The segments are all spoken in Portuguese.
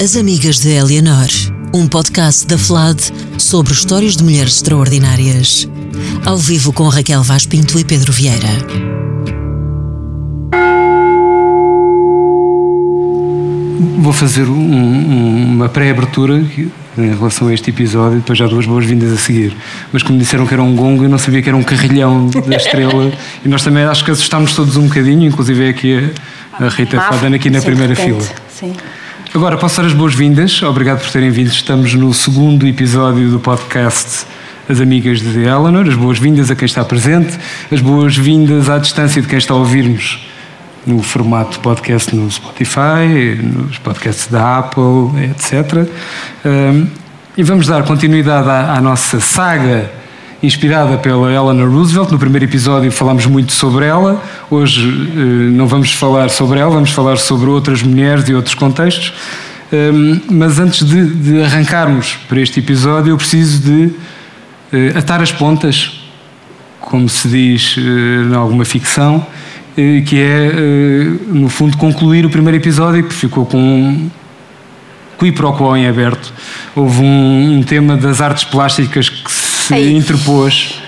As Amigas de Eleanor, um podcast da FLAD sobre histórias de mulheres extraordinárias. Ao vivo com Raquel Vaz Pinto e Pedro Vieira. Vou fazer um, um, uma pré-abertura em relação a este episódio, depois já duas boas-vindas a seguir. Mas como disseram que era um gongo, eu não sabia que era um carrilhão da estrela. e nós também acho que assustámos todos um bocadinho, inclusive aqui a, a Rita Fadana aqui na primeira fila. Sim. Agora, posso dar as boas-vindas. Obrigado por terem vindo. Estamos no segundo episódio do podcast As Amigas de Eleanor. As boas-vindas a quem está presente, as boas-vindas à distância de quem está a ouvir-nos no formato podcast no Spotify, nos podcasts da Apple, etc. Um, e vamos dar continuidade à, à, nossa saga inspirada pela Eleanor Roosevelt. No primeiro episódio falámos muito sobre ela, hoje uh, não vamos falar sobre ela, vamos falar sobre outras mulheres e outros contextos. Um, mas antes de, arrancarmos para este episódio, eu preciso de uh, atar as pontas, como se diz uh, em alguma ficção, que é, no fundo, concluir o primeiro episódio, que ficou com um qui pro quo em aberto. Houve um, um tema das artes plásticas que se é interpôs.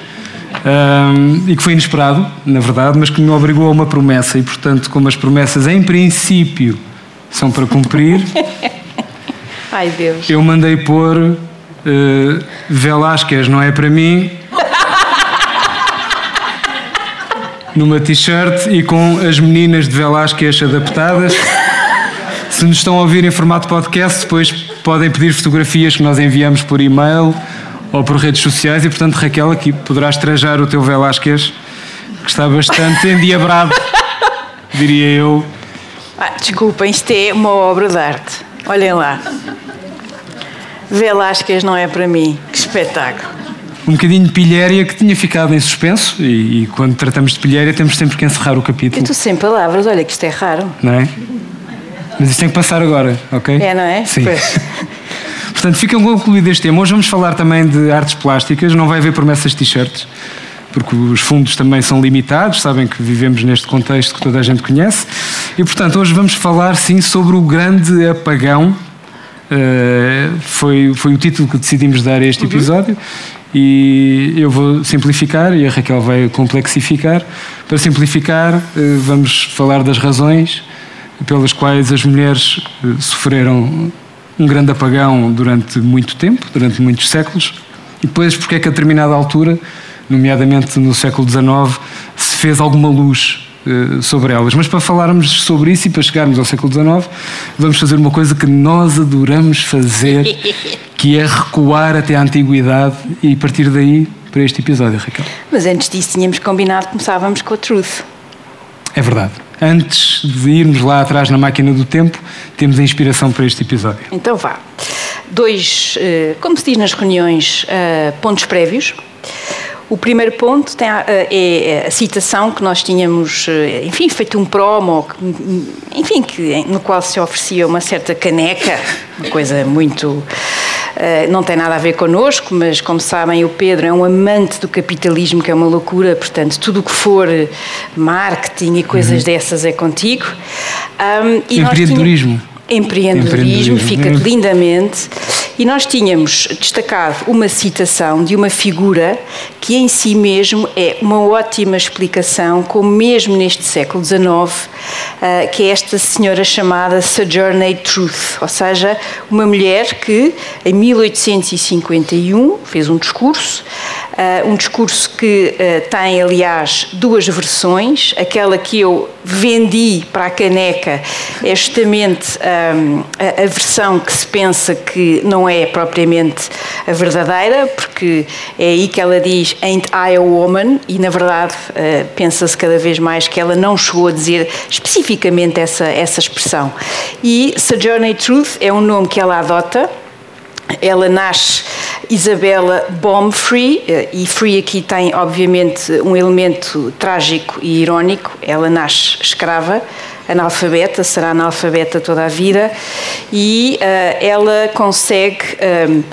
Um, e que foi inesperado, na verdade, mas que me obrigou a uma promessa, e portanto, como as promessas em princípio são para cumprir, Ai, Deus. eu mandei pôr uh, Velásquez não é para mim, numa t-shirt e com as meninas de Velásquez adaptadas. Se nos estão a ouvir em formato podcast, depois podem pedir fotografias que nós enviamos por e-mail ou por redes sociais e, portanto, Raquel, aqui poderás trajar o teu Velásquez, que está bastante endiabrado, diria eu. Ah, desculpem, isto é uma obra de arte. Olhem lá. Velásquez não é para mim. Que espetáculo um bocadinho de pilhéria que tinha ficado em suspenso e, e, quando tratamos de pilhéria temos sempre que encerrar o capítulo. Eu estou sem palavras, olha que isto é raro. Não é? Mas isto tem que passar agora, ok? É, não é? Sim. Portanto, fica concluído este tema. Hoje vamos falar também de artes plásticas, não vai haver promessas de t-shirts, porque os fundos também são limitados, sabem que vivemos neste contexto que toda a gente conhece. E, portanto, hoje vamos falar, sim, sobre o grande apagão. Uh, foi, foi o título que decidimos dar a este uhum. episódio e eu vou simplificar e a Raquel vai complexificar. Para simplificar, eh, vamos falar das razões pelas quais as mulheres eh, sofreram um grande apagão durante muito tempo, durante muitos séculos, e depois porque é que a determinada altura, nomeadamente no século XIX, se fez alguma luz eh, sobre elas. Mas para falarmos sobre isso e para chegarmos ao século XIX, vamos fazer uma coisa que nós adoramos fazer, que é recuar até à antiguidade e partir daí para este episódio, Raquel. Mas antes disso tínhamos combinado que começávamos com a Truth. É verdade. Antes de irmos lá atrás na máquina do tempo, temos a inspiração para este episódio. Então vá. Dois, eh, como se diz nas reuniões, eh, pontos prévios. O primeiro ponto a, é a citação que nós tínhamos, eh, enfim, feito um promo, enfim, que, no qual se oferecia uma certa caneca, uma coisa muito. Uh, não tem nada a ver connosco, mas como sabem, o Pedro é um amante do capitalismo, que é uma loucura, portanto, tudo o que for marketing e coisas uhum. dessas é contigo. Um, Empreendedorismo. Empreendedorismo, Empreendedorismo, fica lindamente. E nós tínhamos destacado uma citação de uma figura que em si mesmo é uma ótima explicação, como mesmo neste século XIX, ah, que é esta senhora chamada Sojourner Truth, ou seja, uma mulher que em 1851 fez um discurso um discurso que uh, tem, aliás, duas versões. Aquela que eu vendi para a caneca é justamente um, a, versão que se pensa que não é propriamente a verdadeira, porque é aí que ela diz Ain't I a woman? E, na verdade, pensa-se cada vez mais que ela não chegou a dizer especificamente essa, essa expressão. E Sojourner Truth é um nome que ela adota ela nasce Isabela Bombfree, eh, e Free aqui tem, obviamente, um elemento trágico e irónico. Ela nasce escrava, analfabeta, será analfabeta toda a vida, e uh, ela consegue. Uh,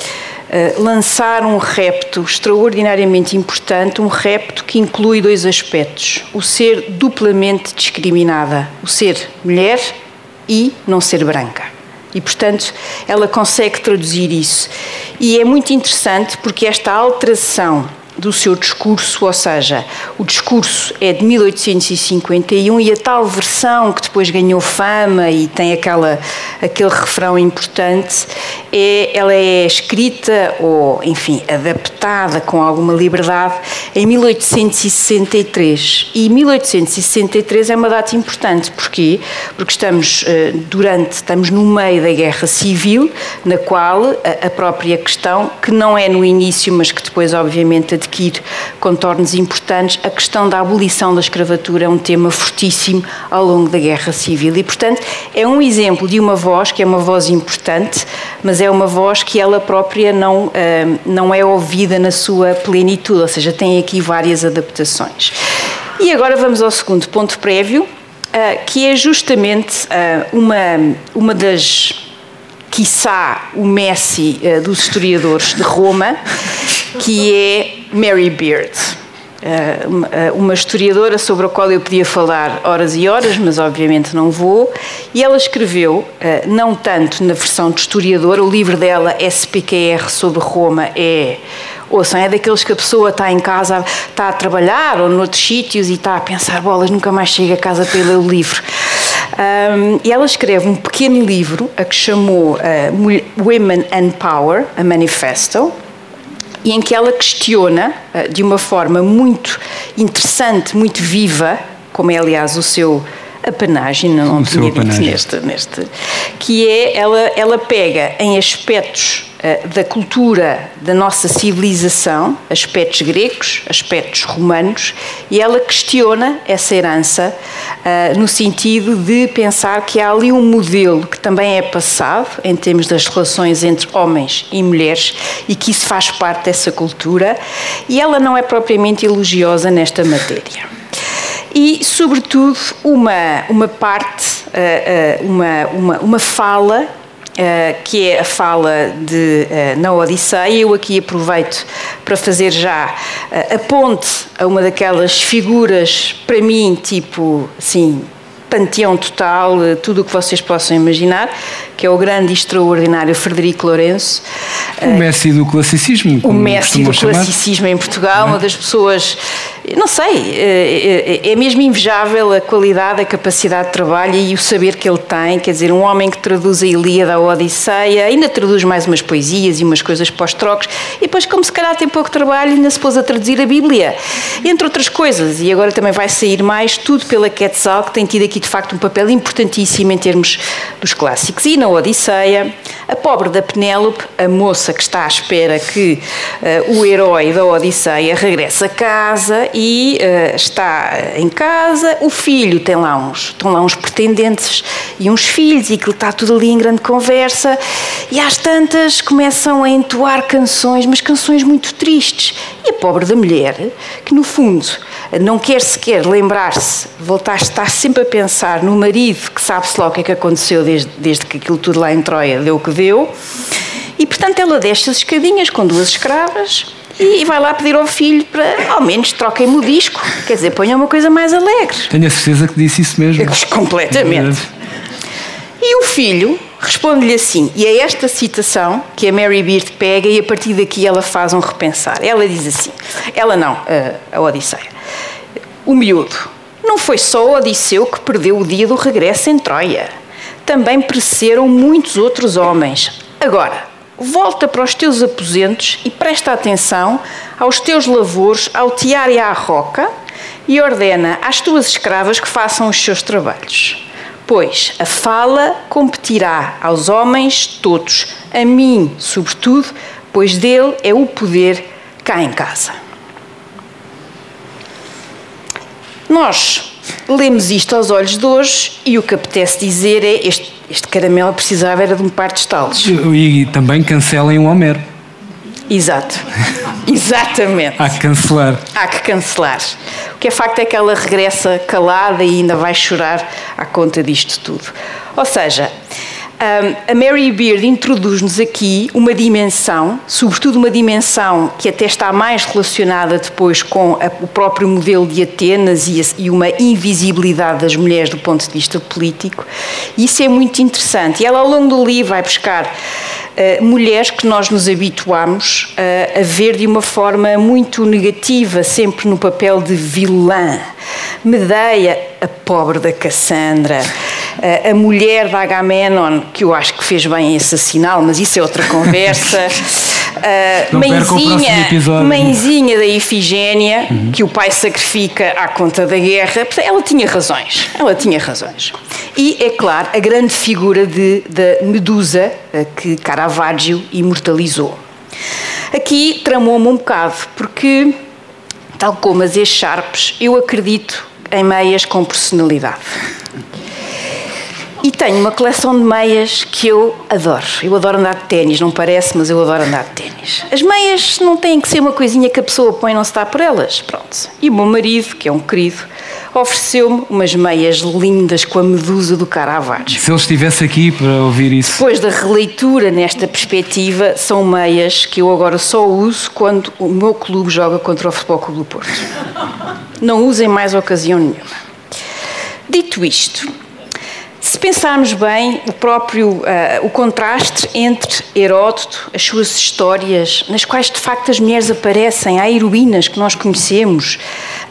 lançar um repto extraordinariamente importante, um repto que inclui dois aspectos: o ser duplamente discriminada, o ser mulher e não ser branca. E, portanto, ela consegue traduzir isso. E é muito interessante porque esta alteração do seu discurso, ou seja, o discurso é de 1851 e a tal versão que depois ganhou fama e tem aquela, aquele refrão importante, é, ela é escrita ou, enfim, adaptada com alguma liberdade em 1863. E 1863 é uma data importante, porquê? Porque estamos eh, durante, estamos no meio da Guerra Civil, na qual a, a própria questão, que não é no início, mas que depois obviamente adquire contornos importantes, a questão da abolição da escravatura é um tema fortíssimo ao longo da Guerra Civil e, portanto, é um exemplo de uma voz que é uma voz importante, mas é uma voz que ela própria não, eh, não é ouvida na sua plenitude, ou seja, tem aqui várias adaptações. E agora vamos ao segundo ponto prévio, eh, que é justamente eh, uma, uma das quiçá o Messi dos historiadores de Roma, que é Mary Beard. Uh, uma historiadora sobre a qual eu podia falar horas e horas, mas obviamente não vou. E ela escreveu, uh, não tanto na versão de historiadora, o livro dela, SPQR sobre Roma, é Ouçam, é daqueles que a pessoa está em casa, está a trabalhar ou noutros sítios e está a pensar, bolas, nunca mais chega a casa para ler o livro. Um, e ela escreve um pequeno livro a que chamou uh, Women and Power, a Manifesto, e em que ela questiona uh, de uma forma muito interessante, muito viva, como é aliás o seu apanagem, não, tinha dito neste, neste, que é ela, ela pega em aspectos da cultura da nossa civilização, aspectos gregos, aspectos romanos, e ela questiona essa herança uh, no sentido de pensar que há ali um modelo que também é passado em termos das relações entre homens e mulheres e que isso faz parte dessa cultura, e ela não é propriamente elogiosa nesta matéria. E, sobretudo, uma, uma parte, eh, eh, uma, uma, uma fala que é a fala de, uh, na Odisseia. Eu aqui aproveito para fazer já uh, a ponte a uma daquelas figuras, para mim, tipo, assim, panteão total, tudo o que vocês possam imaginar, que é o grande e extraordinário Frederico Lourenço. O Messi do classicismo. O Messi do chamar. classicismo em Portugal, é? uma das pessoas não sei, é, é, é mesmo invejável a qualidade, a capacidade de trabalho e o saber que ele tem. Quer dizer, um homem que traduz a Ilíada, a Odisseia, ainda traduz mais umas poesias e umas coisas pós-trocos, e depois, como se calhar tem pouco trabalho, ainda se pôs a traduzir a Bíblia, entre outras coisas. E agora também vai sair mais, tudo pela Quetzal, que tem tido aqui de facto um papel importantíssimo em termos dos clássicos. E na Odisseia, a pobre da Penélope, a moça que está à espera que uh, o herói da Odisseia regresse a casa e uh, está em casa, o filho tem lá uns, estão lá uns pretendentes e uns filhos, e aquilo está tudo ali em grande conversa, e às tantas começam a entoar canções, mas canções muito tristes. E a pobre da mulher, que no fundo não quer sequer lembrar-se, voltar a estar sempre a pensar no marido, que sabe-se lá o que é que aconteceu desde, desde que aquilo tudo lá em Troia deu o que deu, e portanto ela desce as escadinhas com duas escravas e vai lá pedir ao filho para, ao menos, troquem-me o disco. Quer dizer, ponham uma coisa mais alegre. Tenho a certeza que disse isso mesmo. Completamente. E o filho responde-lhe assim, e é esta citação que a Mary Beard pega e a partir daqui ela faz um repensar. Ela diz assim, ela não, a Odisseia, o miúdo, não foi só o Odisseu que perdeu o dia do regresso em Troia. Também pereceram muitos outros homens. Agora, volta para os teus aposentos e presta atenção aos teus lavores, ao tiar e à roca, e ordena às tuas escravas que façam os seus trabalhos. Pois a fala competirá aos homens todos, a mim, sobretudo, pois dele é o poder cá em casa. Nós lemos isto aos olhos de hoje e o que apetece dizer é este, este caramelo precisava era de um par de estalos. E, e também cancelem o Homero. Exato. Exatamente. Há que cancelar. Há que cancelar. O que é facto é que ela regressa calada e ainda vai chorar à conta disto tudo. Ou seja, a Mary Beard introduz-nos aqui uma dimensão, sobretudo uma dimensão que até está mais relacionada depois com a, o próprio modelo de Atenas e, a, e, uma invisibilidade das mulheres do ponto de vista político. Isso é muito interessante. E ela, ao longo do livro, vai buscar uh, mulheres que nós nos habituamos uh, a ver de uma forma muito negativa, sempre no papel de vilã. Medeia, a pobre da Cassandra a mulher da Agamenon, que eu acho que fez bem esse sinal, mas isso é outra conversa. Uh, mãezinha, mãezinha da Ifigénia, uhum. que o pai sacrifica à conta da guerra, ela tinha razões. Ela tinha razões. E, é claro, a grande figura de, da Medusa, que Caravaggio imortalizou. Aqui tramou-me um bocado, porque, tal como as echarpes, eu acredito em meias com personalidade. E tenho uma coleção de meias que eu adoro. Eu adoro andar de ténis, não parece, mas eu adoro andar de ténis. As meias não têm que ser uma coisinha que a pessoa põe e não se está por elas. Pronto. E o meu marido, que é um querido, ofereceu-me umas meias lindas com a medusa do Caravaggio. Se ele estivesse aqui para ouvir isso. Depois da releitura nesta perspectiva, são meias que eu agora só uso quando o meu clube joga contra o Futebol Clube do Porto. Não usem mais ocasião nenhuma. Dito isto, se pensarmos bem, o próprio uh, o contraste entre Heródoto, as suas histórias, nas quais de facto as mulheres aparecem, há heroínas que nós conhecemos,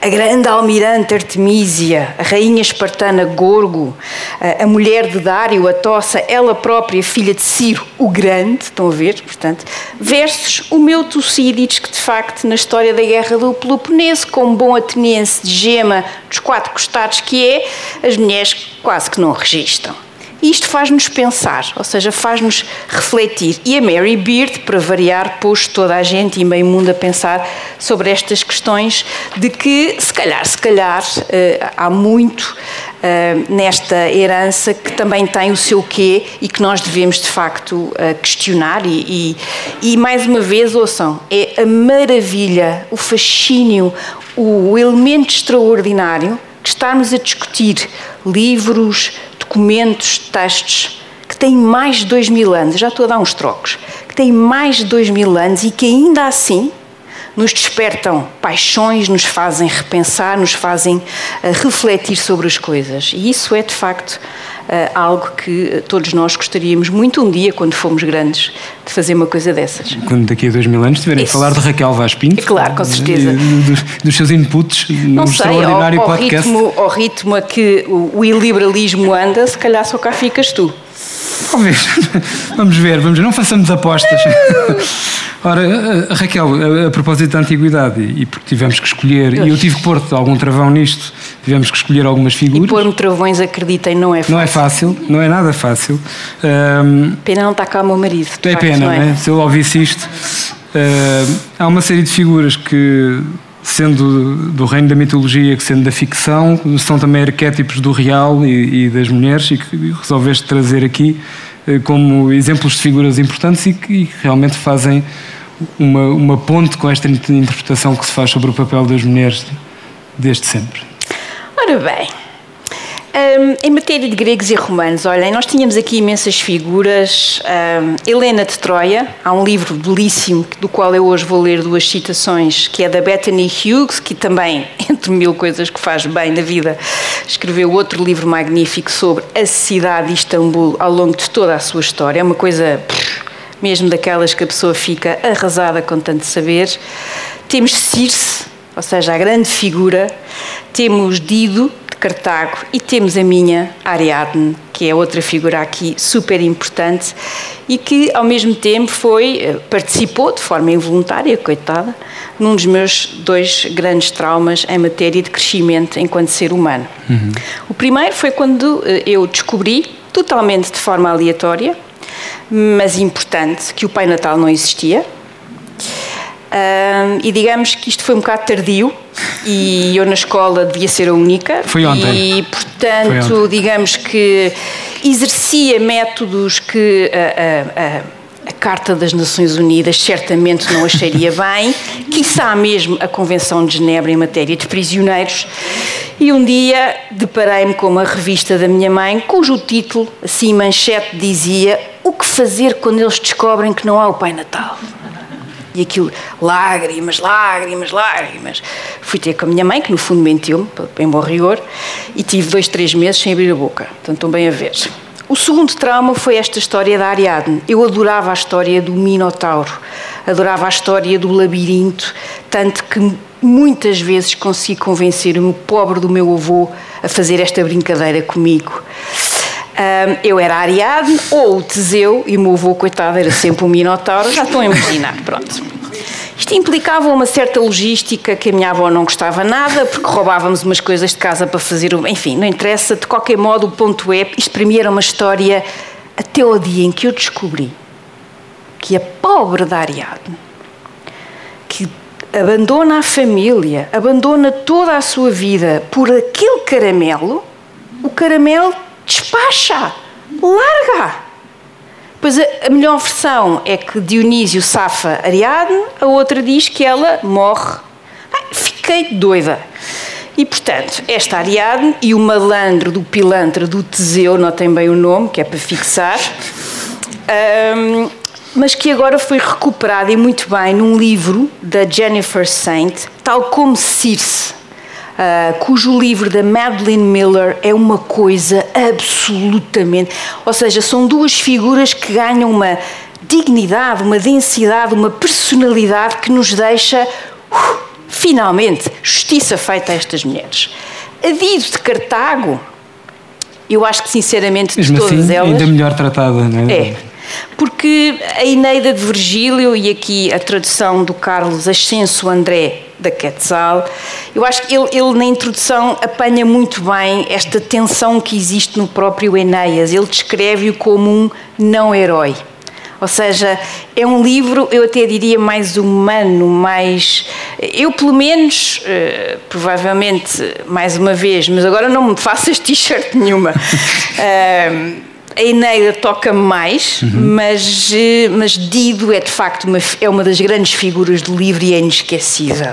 a grande almirante Artemísia, a rainha espartana Gorgo, a mulher de Dário, a Tossa, ela própria, filha de Ciro o Grande, estão a ver, portanto, versus o meu Tucídides, que de facto na história da guerra do Peloponeso, como bom ateniense de gema dos quatro costados que é, as mulheres quase que não registram. E isto faz-nos pensar, ou seja, faz-nos refletir. E a Mary Beard, para variar, pôs toda a gente e meio mundo a pensar sobre estas questões de que, se calhar, se calhar, uh, há muito uh, nesta herança que também tem o seu quê e que nós devemos, de facto, uh, questionar. E, e, e, mais uma vez, ouçam, é a maravilha, o fascínio, o elemento extraordinário que estarmos a discutir livros, documentos, textos que têm mais de dois mil anos, já estou a dar uns trocos, que têm mais de dois mil anos e que ainda assim nos despertam paixões, nos fazem repensar, nos fazem uh, refletir sobre as coisas. E isso é de facto algo que eh, todos nós gostaríamos muito um dia, quando fomos grandes, de fazer uma coisa dessas. Quando daqui a dois mil anos estiverem a falar de Raquel Vaz Pinto. É claro, com certeza. Dos, dos, seus inputs no Não sei, extraordinário ao, ao podcast. Ritmo, ao ritmo a que o, o iliberalismo anda, se calhar só cá ficas tu. Talvez. Vamos ver, vamos ver. Não façamos apostas. Ora, eh, Raquel, a, a, propósito da antiguidade, e porque tivemos que escolher, e eu tive que pôr algum travão nisto, tivemos que escolher algumas figuras. E pôr-me travões, acreditem, não é fácil. Não é fácil, não é nada fácil. Um, pena não estar cá o meu marido. É facto, pena, é? Né? se eu ouvisse isto. Uh, há uma série de figuras que sendo do reino da mitologia que sendo da ficção, são também arquétipos do real e, e das mulheres e que resolveste trazer aqui eh, como exemplos de figuras importantes e que realmente fazem uma, uma ponte com esta interpretação que se faz sobre o papel das mulheres desde sempre. Ora bem, um, em matéria de gregos e romanos, olhem, nós tínhamos aqui imensas figuras. Um, Helena de Troia, há um livro belíssimo do qual eu hoje vou ler duas citações, que é da Bethany Hughes, que também, entre mil coisas que faz bem na vida, escreveu outro livro magnífico sobre a cidade de Istambul ao longo de toda a sua história. É uma coisa mesmo daquelas que a pessoa fica arrasada com tanto saber. Temos Circe, ou seja, a grande figura. Temos Dido, de Cartago e temos a minha Ariadne, que é outra figura aqui super importante e que ao mesmo tempo foi eh, participou de forma involuntária, coitada, num dos meus dois grandes traumas em matéria de crescimento enquanto ser humano. Uhum. O primeiro foi quando eh, eu descobri, totalmente de forma aleatória, mas importante, que o Pai Natal não existia um, e digamos que isto foi um bocado tardio e eu na escola devia ser a única. Foi ontem. E portanto, ontem. digamos que exercia métodos que uh, uh, uh, a Carta das Nações Unidas certamente não acharia bem, quiçá mesmo a Convenção de Genebra em matéria de prisioneiros. E um dia deparei-me com uma revista da minha mãe, cujo título, assim manchete, dizia O que fazer quando eles descobrem que não há o Pai Natal? E aquilo, lágrimas, lágrimas, lágrimas. Fui ter com a minha mãe, que no fundo mentiu-me, em bom rigor, e tive dois, três meses sem abrir a boca. Portanto, estão bem a ver. O segundo trauma foi esta história da Ariadne. Eu adorava a história do Minotauro, adorava a história do labirinto, tanto que muitas vezes consegui convencer o pobre do meu avô a fazer esta brincadeira comigo. Eu era Ariadne ou o Teseu e o meu avô, coitado, era sempre o Minotauro. Já estão a imaginar, pronto. Isto implicava uma certa logística que a minha avó não gostava nada, porque roubávamos umas coisas de casa para fazer. Enfim, não interessa, de qualquer modo, o ponto é. Isto para mim era uma história até o dia em que eu descobri que a pobre da Ariadne, que abandona a família, abandona toda a sua vida por aquele caramelo, o caramelo despacha, larga. Pois a, melhor versão é que Dionísio safa Ariadne, a outra diz que ela morre. Ai, fiquei doida. E, portanto, esta Ariadne e o malandro do pilantra do Teseu, notem bem o nome, que é para fixar, um, mas que agora foi recuperado e muito bem num livro da Jennifer Saint, tal como Circe, uh, cujo livro da Madeline Miller é uma coisa absolutamente. Ou seja, são duas figuras que ganham uma dignidade, uma densidade, uma personalidade que nos deixa, uh, finalmente, justiça feita a estas mulheres. A Dido de Cartago, eu acho que sinceramente de todas assim, elas. Ainda melhor tratada, não é? É. Porque a Eneida de Virgílio e aqui a tradução do Carlos Ascenso André da Quetzal, eu acho que ele, ele, na introdução apanha muito bem esta tensão que existe no próprio Enéas. Ele descreve-o como um não-herói. Ou seja, é um livro, eu até diria, mais humano, mais. Eu, pelo menos, uh, provavelmente, mais uma vez, mas agora não me faças t-shirt nenhuma. Uh, a Eneida toca-me mais, uhum. mas, eh, mas Dido é de facto uma, é uma das grandes figuras do livro e é inesquecível.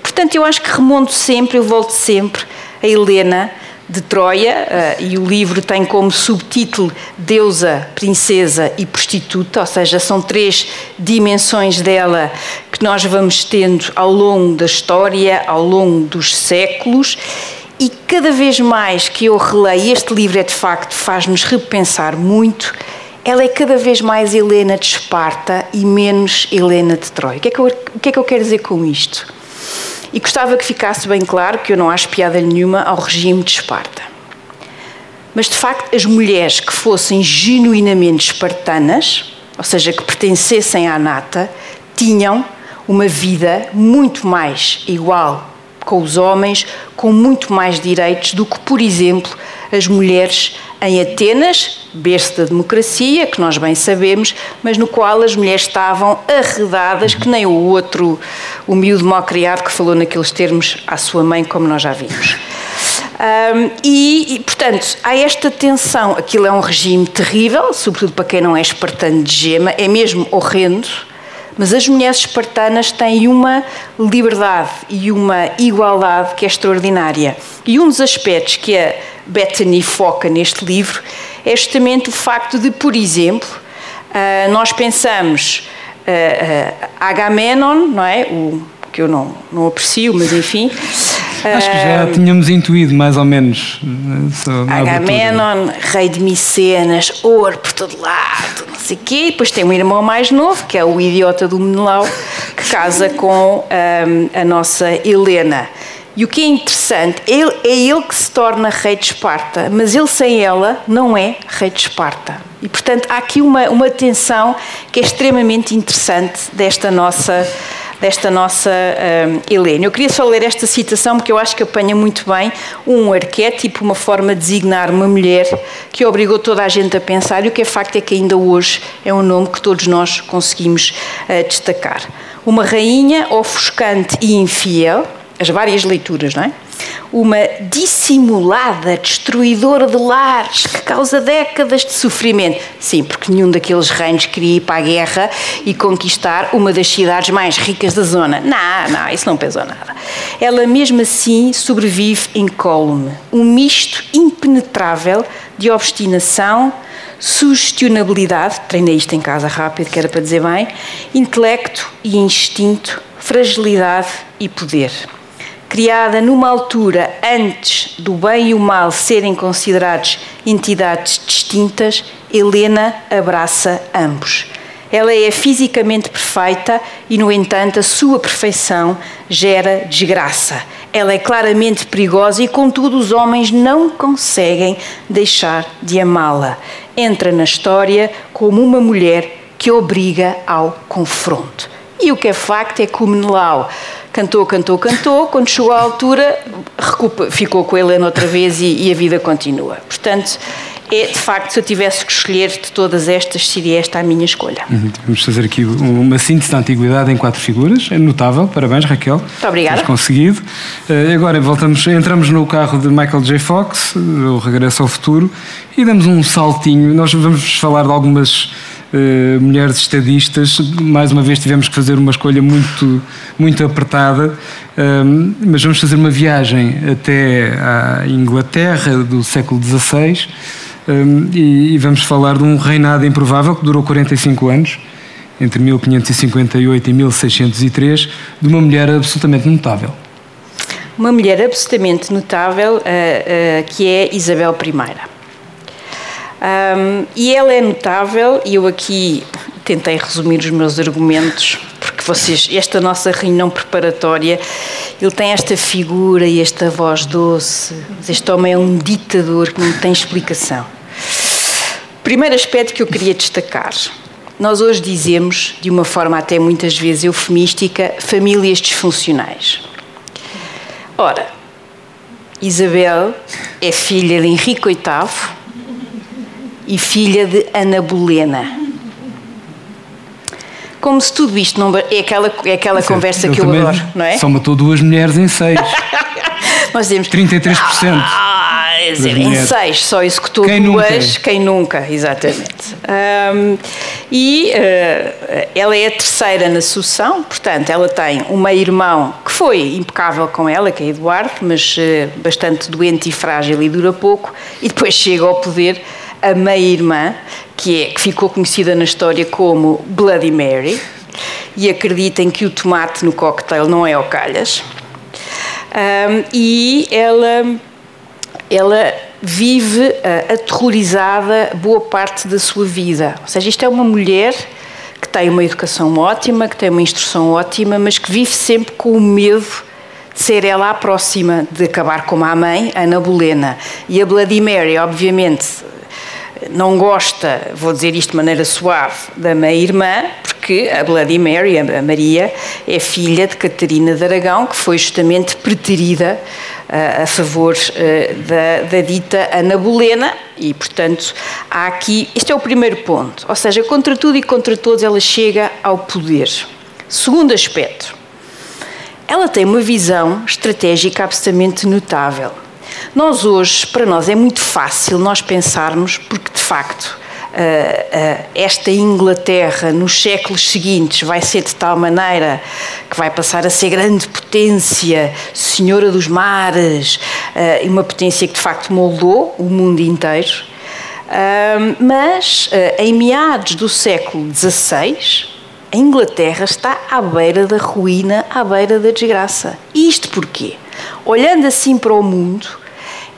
Portanto, eu acho que remonto sempre, eu volto sempre a Helena de Troia, uh, e o livro tem como subtítulo Deusa, Princesa e Prostituta, ou seja, são três dimensões dela que nós vamos tendo ao longo da história, ao longo dos séculos, e cada vez mais que eu releio este livro, é de facto, faz-nos repensar muito. Ela é cada vez mais Helena de Esparta e menos Helena de Troia. O que, é que eu, que é que eu quero dizer com isto? E gostava que ficasse bem claro que eu não acho piada nenhuma ao regime de Esparta. Mas, de facto, as mulheres que fossem genuinamente espartanas, ou seja, que pertencessem à nata, tinham uma vida muito mais igual com os homens, com muito mais direitos do que, por exemplo, as mulheres em Atenas, berço da democracia, que nós bem sabemos, mas no qual as mulheres estavam arredadas, que nem o outro, o miúdo mal criado que falou naqueles termos à sua mãe, como nós já vimos. Um, e, e, portanto, há esta tensão. Aquilo é um regime terrível, sobretudo para quem não é espartano de gema, é mesmo horrendo mas as mulheres espartanas têm uma liberdade e uma igualdade que é extraordinária. E um dos aspectos que a Bethany foca neste livro é justamente o facto de, por exemplo, ah, nós pensamos uh, Agamenon, não é? O que eu não, não aprecio, mas enfim. Acho que já tínhamos intuído mais ou menos. Agamenon, rei de Micenas, ouro por todo lado, não sei o quê. Depois tem um irmão mais novo, que é o idiota do Menelau, que casa com um, a nossa Helena. E o que é interessante, ele, é ele que se torna rei de Esparta, mas ele sem ela não é rei de Esparta. E, portanto, há aqui uma, uma tensão que é extremamente interessante desta nossa desta nossa um, Helena. Eu queria só ler esta citação porque eu acho que apanha muito bem um arquétipo, uma forma de designar uma mulher que obrigou toda a gente a pensar e o que é facto é que ainda hoje é um nome que todos nós conseguimos uh, destacar. Uma rainha ofuscante e infiel, as várias leituras, não é? Uma dissimulada, destruidora de lares, que causa décadas de sofrimento. Sim, porque nenhum daqueles reinos queria ir para a guerra e conquistar uma das cidades mais ricas da zona. Não, não, isso não pesou nada. Ela mesmo assim sobrevive incólume, um misto impenetrável de obstinação, sugestionabilidade, treinei isto em casa rápido, que era para dizer bem, intelecto e instinto, fragilidade e poder. Criada numa altura antes do bem e o mal serem considerados entidades distintas, Helena abraça ambos. Ela é fisicamente perfeita e, no entanto, a sua perfeição gera desgraça. Ela é claramente perigosa e, contudo, os homens não conseguem deixar de amá-la. Entra na história como uma mulher que obriga ao confronto. E o que é facto é que o Menelau cantou, cantou, cantou, quando chegou à altura, ficou com a Helena outra vez e, e a vida continua. Portanto, é, de facto, se eu tivesse que escolher de todas estas, seria esta a minha escolha. Uhum, vamos fazer aqui uma síntese da antiguidade em quatro figuras. É notável, parabéns, Raquel. Muito obrigada. Tens conseguido. Uh, agora voltamos, entramos no carro de Michael J. Fox, o Regresso ao Futuro, e damos um saltinho. Nós vamos falar de algumas Uh, mulheres estadistas. Mais uma vez tivemos que fazer uma escolha muito, muito apertada, uh, mas vamos fazer uma viagem até à Inglaterra do século XVI um, e, e, vamos falar de um reinado improvável que durou 45 anos, entre 1558 e 1603, de uma mulher absolutamente notável. Uma mulher absolutamente notável uh, uh, que é Isabel I. Um, e ela é notável, e eu aqui tentei resumir os meus argumentos, porque vocês, esta nossa reunião preparatória, ele tem esta figura e esta voz doce, este homem é um ditador que não tem explicação. Primeiro aspecto que eu queria destacar. Nós hoje dizemos, de uma forma até muitas vezes eufemística, famílias disfuncionais. Ora, Isabel é filha de Henrique VIII e filha de Ana Bolena. Como se tudo isto não é aquela, é aquela conversa eu que eu adoro, não é? Só matou duas mulheres em seis. Nós dizemos 33%. Ah, quer dizer, em seis só executou quem duas, nunca? quem nunca, exatamente. Um, e uh, ela é a terceira na sucessão, portanto, ela tem um meio-irmão que foi impecável com ela, que é Eduardo, mas uh, bastante doente e frágil e dura pouco, e depois chega ao poder a meia-irmã, que, é, que ficou conhecida na história como Bloody Mary, e acreditem que o tomate no cocktail não é o calhas. Um, e ela ela vive uh, aterrorizada boa parte da sua vida. Ou seja, isto é uma mulher que tem uma educação ótima, que tem uma instrução ótima, mas que vive sempre com o medo de ser ela a próxima de acabar como a mãe, Ana Bolena. E a Bloody Mary, obviamente, não gosta, vou dizer isto de maneira suave, da meia-irmã, porque a Bloody Mary, a Maria, é filha de Catarina de Aragão, que foi justamente preterida uh, a favor uh, da, da, dita Ana Bolena, e portanto há aqui, este é o primeiro ponto, ou seja, contra tudo e contra todos ela chega ao poder. Segundo aspecto, ela tem uma visão estratégica absolutamente notável nós hoje, para nós é muito fácil nós pensarmos, porque de facto Uh, uh, esta Inglaterra nos séculos seguintes vai ser de tal maneira que vai passar a ser grande potência, senhora dos mares, uh, uma potência que de facto moldou o mundo inteiro. mas em meados do século XVI, a Inglaterra está à beira da ruína, à beira da desgraça. E isto porquê? Olhando assim para o mundo,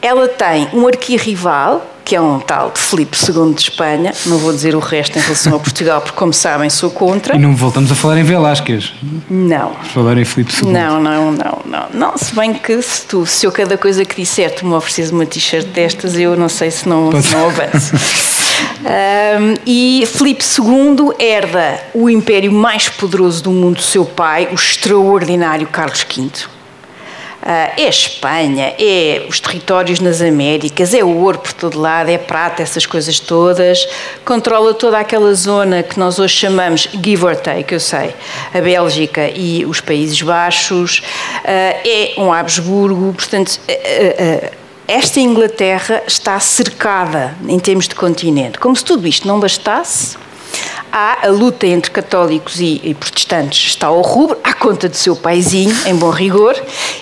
ela tem um arquirrival, que é um tal de Filipe II de Espanha, não vou dizer o resto em relação a Portugal, porque, como sabem, sou contra. E não voltamos a falar em Velásquez. Não. Falar em Filipe II. Não, não, não, não. Não, se bem que se, tu, se eu cada coisa que disser tu me ofereces uma t-shirt destas, eu não sei se não, se não avanço. Um, e Filipe II herda o império mais poderoso do mundo do seu pai, o extraordinário Carlos V. é a Espanha, é os territórios nas Américas, é o ouro por todo lado, é prata, essas coisas todas. Controla toda aquela zona que nós hoje chamamos give or take, eu sei, a Bélgica e os Países Baixos. É um Habsburgo, portanto esta Inglaterra está cercada em termos de continente. Como se tudo isto não bastasse, há a luta entre católicos e, e protestantes está ao rubro, à conta do seu paizinho, em bom rigor,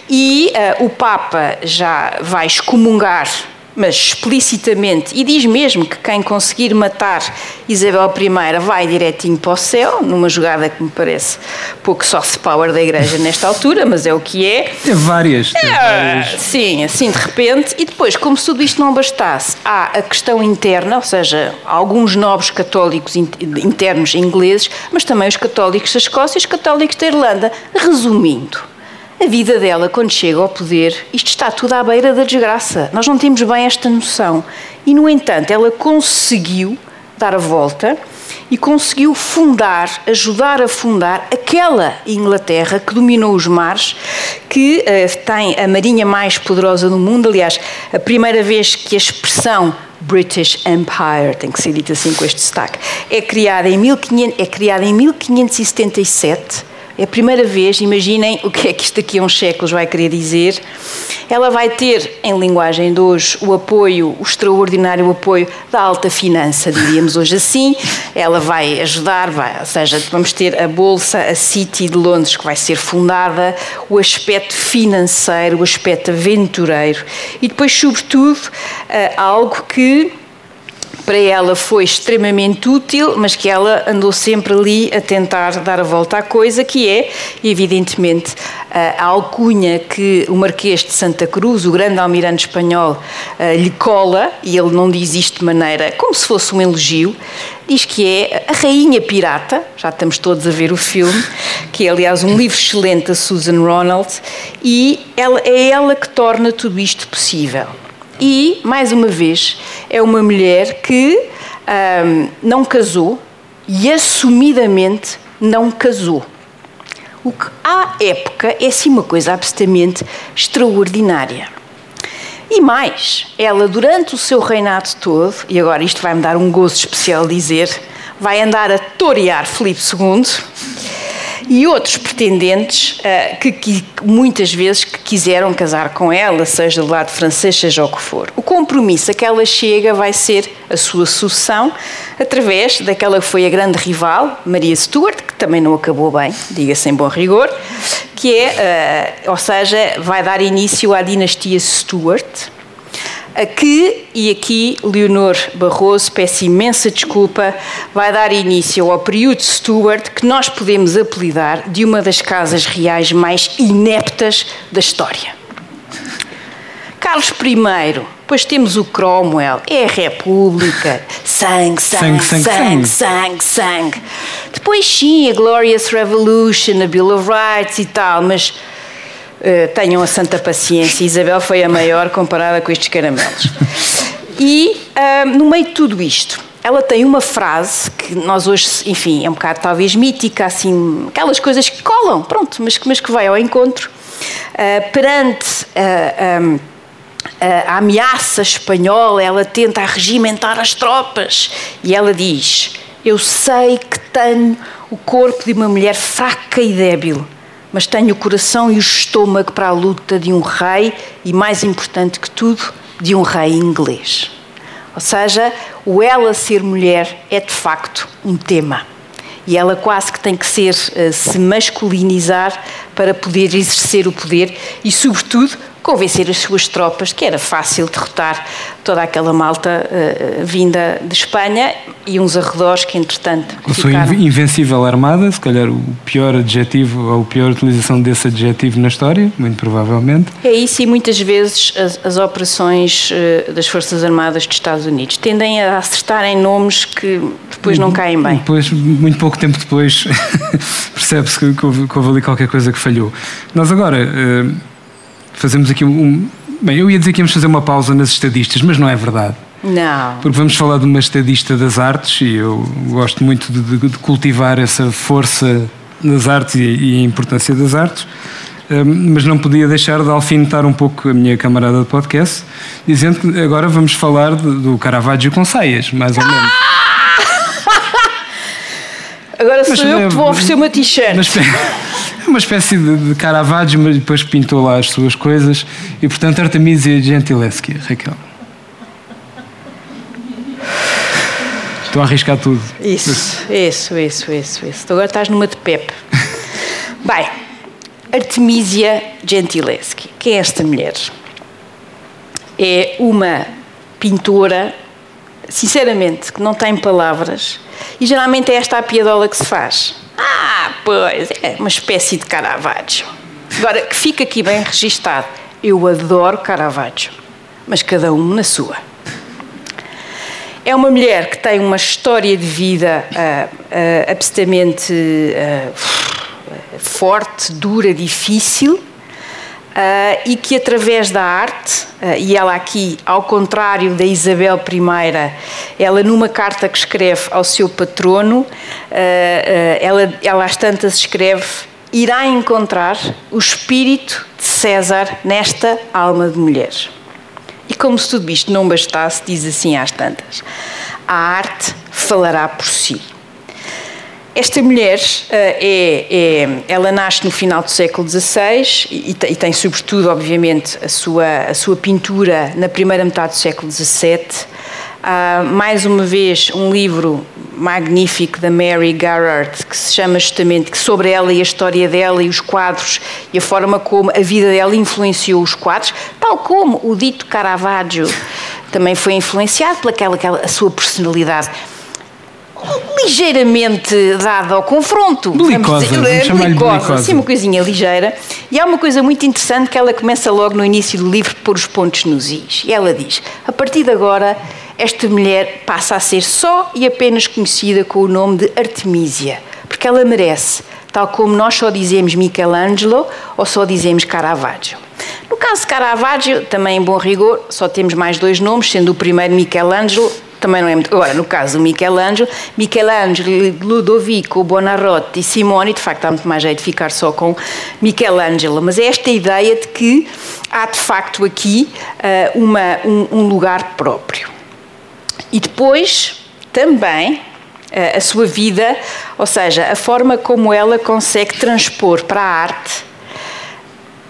e uh, o Papa já vai excomungar mas explicitamente, e diz mesmo que quem conseguir matar Isabel I vai direitinho para o céu, numa jogada que me parece pouco soft power da Igreja nesta altura, mas é o que é. É várias. É, várias. Sim, assim de repente. E depois, como se tudo isto não bastasse, há a questão interna, ou seja, alguns nobres católicos internos ingleses, mas também os católicos da Escócia e os católicos da Irlanda. Resumindo, a vida dela, quando chega ao poder, isto está tudo à beira da desgraça. Nós não temos bem esta noção. E, no entanto, ela conseguiu dar a volta e conseguiu fundar, ajudar a fundar aquela Inglaterra que dominou os mares, que uh, tem a marinha mais poderosa do mundo. Aliás, a primeira vez que a expressão British Empire, tem que ser dita assim com este destaque, é criada em, 1500, é criada em 1577 é a primeira vez, imaginem o que é que isto daqui a uns séculos vai querer dizer. Ela vai ter, em linguagem de hoje, o apoio, o extraordinário apoio da alta finança, diríamos hoje assim. Ela vai ajudar, vai, ou seja, vamos ter a Bolsa, a City de Londres, que vai ser fundada, o aspecto financeiro, o aspecto aventureiro e depois, sobretudo, eh, algo que para ela foi extremamente útil, mas que ela andou sempre ali a tentar dar a volta à coisa, que é, evidentemente, a alcunha que o Marquês de Santa Cruz, o grande almirante espanhol, lhe cola, e ele não diz isto de maneira como se fosse um elogio, diz que é a Rainha Pirata, já estamos todos a ver o filme, que é aliás um livro excelente da Susan Ronald, e ela, é ela que torna tudo isto possível. E, mais uma vez, é uma mulher que um, não casou e assumidamente não casou. O que à época é sim uma coisa absolutamente extraordinária. E mais, ela durante o seu reinado todo, e agora isto vai-me dar um gozo especial dizer, vai andar a torear Filipe II e outros pretendentes uh, que, que, muitas vezes que quiseram casar com ela, seja do lado francês, seja o que for. O compromisso a que ela chega vai ser a sua sucessão através daquela que foi a grande rival, Maria Stuart, que também não acabou bem, diga-se em bom rigor, que é, uh, ou seja, vai dar início à dinastia Stuart que, e aqui Leonor Barroso, peço imensa desculpa, vai dar início ao período Stuart que nós podemos apelidar de uma das casas reais mais ineptas da história. Carlos I, depois temos o Cromwell, é a República, sangue, sangue, sangue, sangue, sangue. Depois sim, a Glorious Revolution, a Bill of Rights e tal, mas eh, tenham a santa paciência. Isabel foi a maior comparada com estes caramelos. E uh, no meio de tudo isto, ela tem uma frase que nós hoje, enfim, é um bocado talvez mítica, assim, aquelas coisas que colam, pronto, mas, mas que vai ao encontro. Uh, perante um, a ameaça espanhola, ela tenta regimentar as tropas e ela diz: Eu sei que tenho o corpo de uma mulher fraca e débil mas tenho o coração e o estômago para a luta de um rei e, mais importante que tudo, de um rei inglês. Ou seja, o ela ser mulher é de facto um tema. E ela quase que tem que ser, eh, se masculinizar para poder exercer o poder e, sobretudo, convencer as suas tropas que era fácil derrotar toda aquela malta uh, vinda de Espanha e uns arredores que, entretanto. A sua invencível armada, se calhar o pior adjetivo ou a pior utilização desse adjetivo na história, muito provavelmente. É isso, e muitas vezes as, as operações uh, das Forças Armadas dos Estados Unidos tendem a acertar em nomes que depois não caem bem. Depois, muito pouco tempo depois, percebe-se que, que, houve, que houve ali qualquer coisa que falhou. Nós agora. Uh, fazemos aqui um. Bem, eu ia dizer que íamos fazer uma pausa nas estadistas, mas não é verdade. Não. Porque vamos falar de uma estadista das artes e eu gosto muito de, de, de cultivar essa força das artes e, e, a importância das artes. mas não podia deixar de alfinetar um pouco a minha camarada de podcast, dizendo que agora vamos falar do Caravaggio com saias, mais ou menos. Agora sou mas, eu que te vou oferecer uma t-shirt. Uma espécie de, de Caravaggio, mas depois pintou lá as suas coisas. E, portanto, Artemisia Gentileschi, Raquel. Estou a arriscar tudo. Isso, isso, isso, isso, isso. Agora estás numa de Pepe. Bem, Artemisia Gentileschi. Quem é esta mulher? É uma pintora, sinceramente, que não tem palavras e geralmente é esta a piadola que se faz. Ah, pois, é uma espécie de Caravaggio. Agora, que fica aqui bem registado. Eu adoro Caravaggio, mas cada um na sua. É uma mulher que tem uma história de vida uh, uh, absolutamente uh, forte, dura, difícil, Uh, e que através da arte, uh, e ela aqui, ao contrário da Isabel I, ela numa carta que escreve ao seu patrono, uh, ela, ela às tantas escreve, irá encontrar o espírito de César nesta alma de mulher. E como se tudo isto não bastasse, diz assim às tantas, a arte falará por si. Esta mulher eh, é, é, ela nasce no final do século XVI e, e, tem, sobretudo, obviamente, a sua, a sua pintura na primeira metade do século XVII. Uh, mais uma vez, um livro magnífico da Mary Garrard que se chama justamente sobre ela e a história dela e os quadros e a forma como a vida dela influenciou os quadros, tal como o dito Caravaggio também foi influenciado pelaquela aquela, a sua personalidade ligeiramente dada ao confronto. Belicosa, vamos vamos belicosa, assim uma coisinha ligeira. E há uma coisa muito interessante que ela começa logo no início do livro por os pontos nos is. E ela diz: a partir de agora, esta mulher passa a ser só e apenas conhecida com o nome de Artemisia, porque ela merece, tal como nós só dizemos Michelangelo ou só dizemos Caravaggio. No caso de Caravaggio, também em bom rigor, só temos mais dois nomes, sendo o primeiro Michelangelo também não é muito. Agora, no caso do Michelangelo, Michelangelo, Ludovico, Buonarroti, Simone, de facto há muito mais jeito de ficar só com Michelangelo, mas é esta ideia de que há de facto aqui uh, uma, um, um lugar próprio. E depois, também, uh, a sua vida, ou seja, a forma como ela consegue transpor para a arte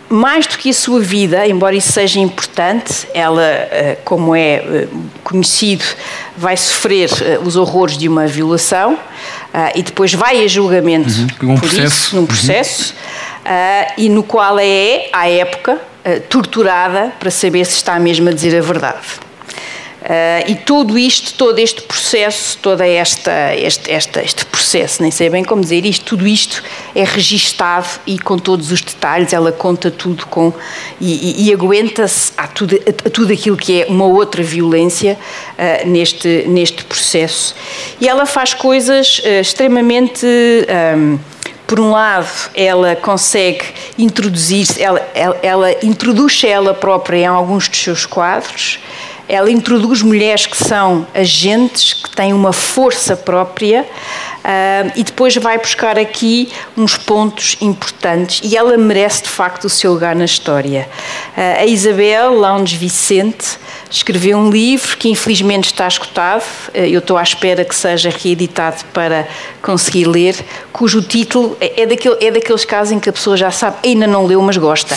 mais do que a sua vida, embora isso seja importante, ela, eh, como é eh, conhecido, vai sofrer eh, os horrores de uma violação e depois vai a julgamento uhum. um processo. Isso, num uhum. processo, uhum. e no qual é, à época, torturada para saber se está mesmo a dizer a verdade. Uh, e tudo isto, todo este processo, todo esta, este, este, este processo, nem sei bem como dizer isto, tudo isto é registado e com todos os detalhes, ela conta tudo com e, e, e aguenta-se a tudo, a tudo aquilo que é uma outra violência uh, neste, neste processo. E ela faz coisas uh, extremamente. Um, por um lado, ela consegue introduzir, ela, ela, ela introduz ela própria em alguns dos seus quadros, ela introduz mulheres que são agentes, que têm uma força própria uh, e depois vai buscar aqui uns pontos importantes e ela merece de facto o seu lugar na história. Uh, a Isabel Lounge Vicente escreveu um livro que infelizmente está escutado, uh, eu estou à espera que seja reeditado para conseguir ler, cujo título é, é, daquele, é daqueles casos em que a pessoa já sabe, ainda não leu, mas gosta.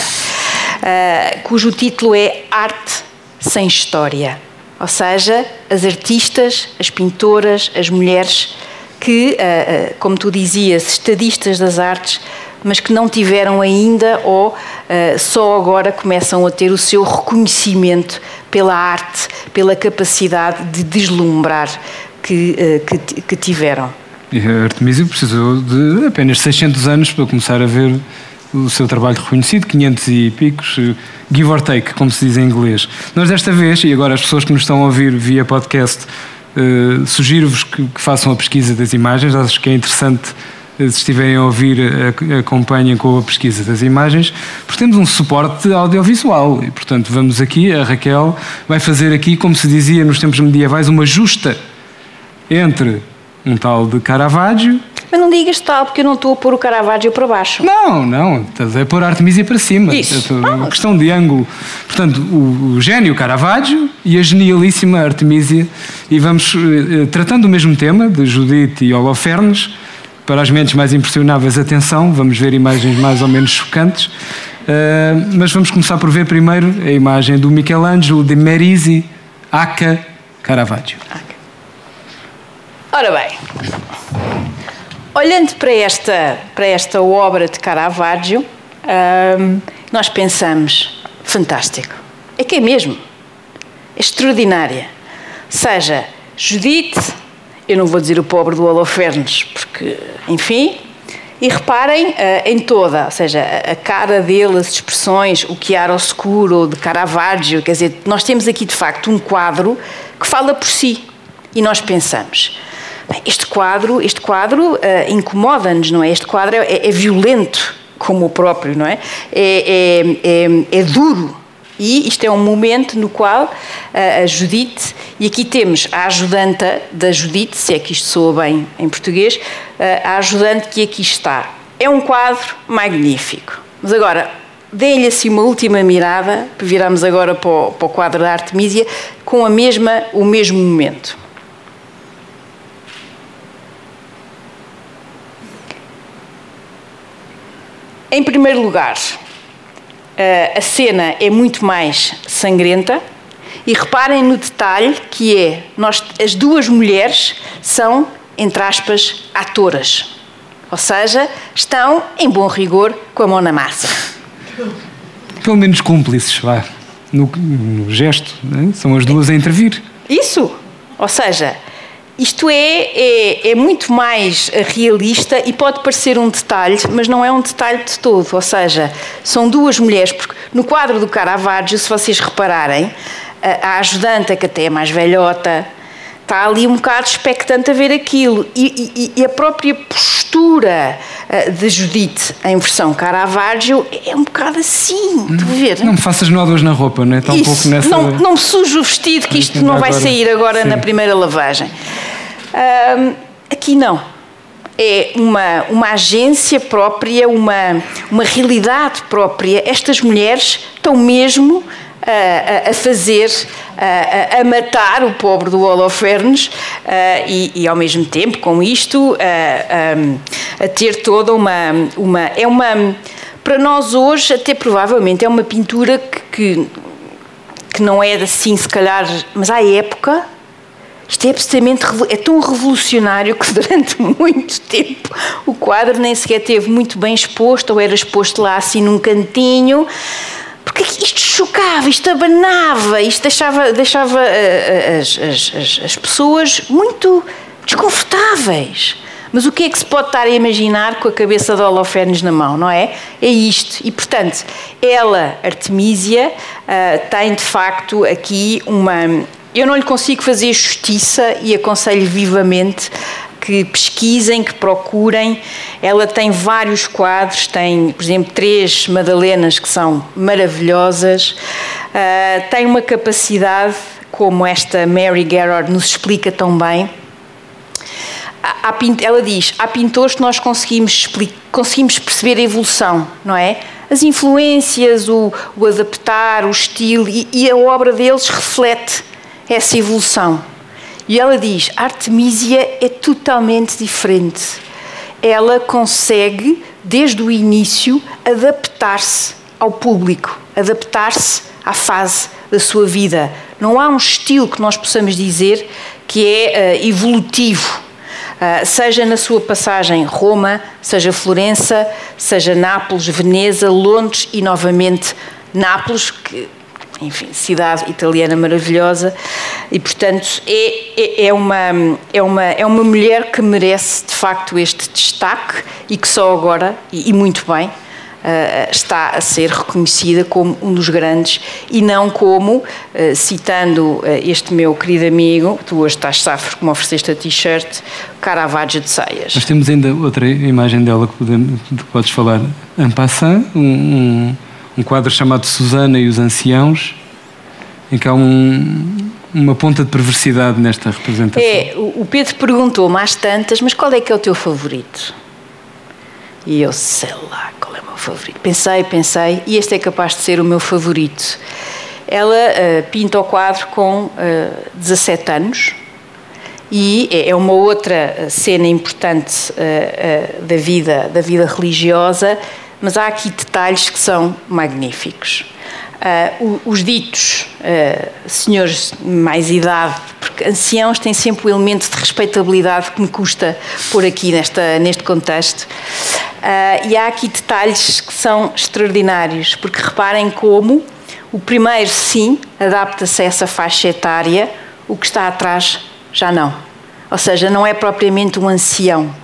cujo título é Arte sem história. Ou seja, as artistas, as pintoras, as mulheres que, eh, eh, como tu dizias, estadistas das artes, mas que não tiveram ainda ou eh, só agora começam a ter o seu reconhecimento pela arte, pela capacidade de deslumbrar que, que, que tiveram. E a Artemisia precisou de apenas 600 anos para começar a ver o seu trabalho reconhecido, 500 e picos, eh, give or take, como se diz em inglês. Nós desta vez, e agora as pessoas que nos estão a ouvir via podcast, uh, sugiro-vos que, que, façam a pesquisa das imagens, acho que é interessante uh, se estiverem a ouvir, acompanhem com a pesquisa das imagens, porque temos um suporte audiovisual e, portanto, vamos aqui, a Raquel vai fazer aqui, como se dizia nos tempos medievais, uma justa entre um tal de Caravaggio Mas não digas tal, porque eu não estou a pôr o Caravaggio para baixo. Não, não, estás a pôr a Artemisia para cima. Isso. É uma questão de ângulo. Portanto, o, o gênio Caravaggio e a genialíssima Artemisia. E vamos, eh, tratando do mesmo tema, de Judite e Holofernes, para as mentes mais impressionáveis, atenção, vamos ver imagens mais ou menos chocantes. Uh, mas vamos começar por ver primeiro a imagem do Michelangelo de Merisi Aca Caravaggio. Ora bem, olhando para esta, para esta obra de Caravaggio, uh, nós pensamos, fantástico. É que é mesmo. É extraordinária. Seja Judite, eu não vou dizer o pobre do Holofernes, porque, enfim, e reparem uh, em toda, ou seja, a, cara dele, as expressões, o chiaroscuro de Caravaggio, quer dizer, nós temos aqui de facto um quadro que fala por si e nós pensamos. Este quadro, este quadro uh, incomoda-nos, não é? Este quadro é, é, violento, como o próprio, não é? É, é, é, é duro, e isto é um momento no qual a Judite, e aqui temos a ajudanta da Judite, se é que isto soa bem em português, a ajudante que aqui está. É um quadro magnífico. Mas agora, deem-lhe assim uma última mirada, viramos agora para o, para o quadro da Artemisia, com a mesma, o mesmo momento. Em primeiro lugar, uh, a cena é muito mais sangrenta. E reparem no detalhe que é, nós, as duas mulheres são, entre aspas, atoras. Ou seja, estão, em bom rigor, com a mão na massa. Pelo menos cúmplices, vá. No, no gesto, né? são as duas a intervir. Isso. Ou seja, isto é, é, é, muito mais realista e pode parecer um detalhe, mas não é um detalhe de todo. Ou seja, são duas mulheres, porque no quadro do Caravaggio, se vocês repararem, a, a ajudante, que até é mais velhota, está ali um bocado expectante a ver aquilo. E, e, e a própria postura uh, de Judite em versão Caravaggio é um bocado assim, não, ver? Não me faças nódoas na roupa, não é? Está um pouco nessa... Não, não me sujo o vestido, que isto não vai sair agora Sim. na primeira lavagem. Um, aqui não. É uma, uma agência própria, uma, uma realidade própria. Estas mulheres estão mesmo a, a, fazer, a, a, matar o pobre do Holofernes e, e, ao mesmo tempo, com isto, a, ter toda uma, uma. É uma. Para nós hoje, até provavelmente, é uma pintura que, que, que não é assim, se calhar, mas à época isto é absolutamente é tão revolucionário que durante muito tempo o quadro nem sequer teve muito bem exposto, ou era exposto lá assim num cantinho, porque isto chocava, isto abanava, isto deixava, deixava uh, as, as, as pessoas muito desconfortáveis. Mas o que é que se pode estar a imaginar com a cabeça de Holofernes na mão, não é? É isto. E, portanto, ela, Artemisia, uh, tem de facto aqui uma, eu não lhe consigo fazer justiça e aconselho vivamente que pesquisem, que procurem. Ela tem vários quadros, tem, por exemplo, três Madalenas que são maravilhosas. Uh, tem uma capacidade, como esta Mary Garrard nos explica tão bem. Há, ela diz: há pintores que nós conseguimos, conseguimos perceber a evolução, não é? As influências, o, o adaptar, o estilo, e, e a obra deles reflete essa evolução. E ela diz: Artemisia é totalmente diferente. Ela consegue, desde o início, adaptar-se ao público, adaptar-se à fase da sua vida. Não há um estilo que nós possamos dizer que é uh, evolutivo. Uh, seja na sua passagem Roma, seja Florença, seja Nápoles, Veneza, Londres e novamente Nápoles, que enfim, cidade italiana maravilhosa e, portanto, é, é, é, uma, é, uma, é uma mulher que merece, de facto, este destaque e que só agora, e, e muito bem, uh, está a ser reconhecida como um dos grandes e não como, uh, citando uh, este meu querido amigo, tu hoje estás safro que me ofereceste a t-shirt, Caravaggio de Saias. Nós temos ainda outra imagem dela que, podemos, que podes falar, en um, um um quadro chamado Susana e os Anciãos, em que há um, uma ponta de perversidade nesta representação. É, o Pedro perguntou-me às tantas, mas qual é que é o teu favorito? E eu sei lá qual é o meu favorito. Pensei, pensei, e este é capaz de ser o meu favorito. Ela uh, pinta o quadro com uh, eh, 17 anos e é, é uma outra cena importante uh, da vida da vida religiosa, mas há aqui detalhes que são magníficos. os ditos senhores de mais idade, porque anciãos têm sempre o elemento de respeitabilidade que me custa pôr aqui nesta, neste contexto. Uh, e há aqui detalhes que são extraordinários, porque reparem como o primeiro, sim, adapta-se a essa faixa etária, o que está atrás já não. Ou seja, não é propriamente um ancião.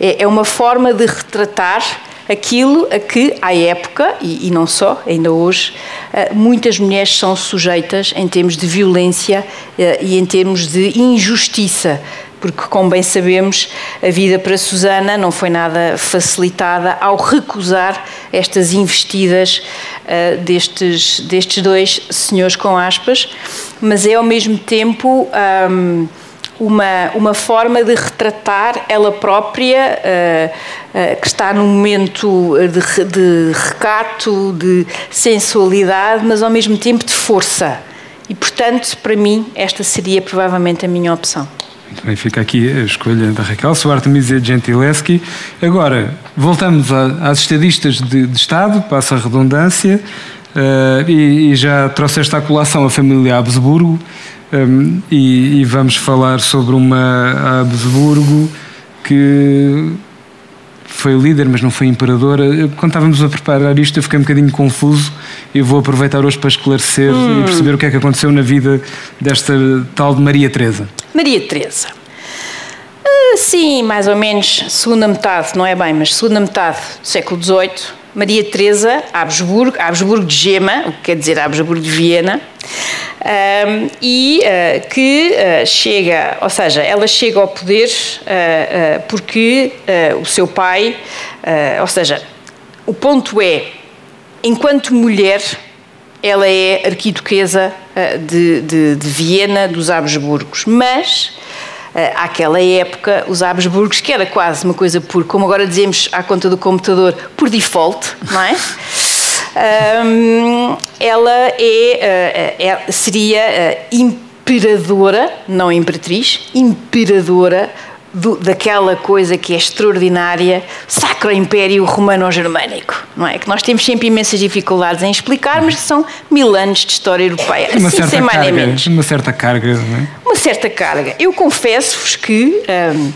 É, é uma forma de retratar aquilo a que, à época, e, e não só, ainda hoje, uh, muitas mulheres são sujeitas em termos de violência uh, e em termos de injustiça porque, como bem sabemos, a vida para Susana não foi nada facilitada ao recusar estas investidas uh, destes, destes dois senhores com aspas, mas é ao mesmo tempo. Um, uma, uma forma de retratar ela própria, uh, uh, que está num momento de, de recato, de sensualidade, mas ao mesmo tempo de força. E, portanto, para mim, esta seria provavelmente a minha opção. Muito bem, fica aqui a escolha da Raquel. Sou Artemisia Gentileschi. Agora, voltamos às estadistas de, de Estado, passa a redundância, uh, e, e, já trouxeste à colação a família Habsburgo, um, e, e, vamos falar sobre uma Habsburgo que foi líder, mas não foi imperadora. Quando estávamos a preparar isto, eu fiquei um bocadinho confuso. Eu vou aproveitar hoje para esclarecer hum. e perceber o que é que aconteceu na vida desta tal de Maria Teresa. Maria Teresa. Uh, sim, mais ou menos segunda metade, não é bem, mas segunda metade do século XVIII. Maria Teresa, Habsburgo, Habsburgo de Gema, o que quer dizer Habsburgo de Viena, um, e uh, que uh, chega, ou seja, ela chega ao poder uh, porque o seu pai, ou seja, o ponto é, enquanto mulher, ela é arquiduquesa de, de, de Viena dos Habsburgos, mas àquela época, os Habsburgos, que era quase uma coisa por, como agora dizemos à conta do computador, por default, não é? um, ela é, é, é seria imperadora, não imperatriz, imperadora do, daquela coisa que é extraordinária, Sacro Império Romano-Germânico, não é? Que nós temos sempre imensas dificuldades em explicar, mas que são mil anos de história europeia. Uma assim, certa carga, uma certa carga, não é? Uma certa carga. Eu confesso-vos que, um,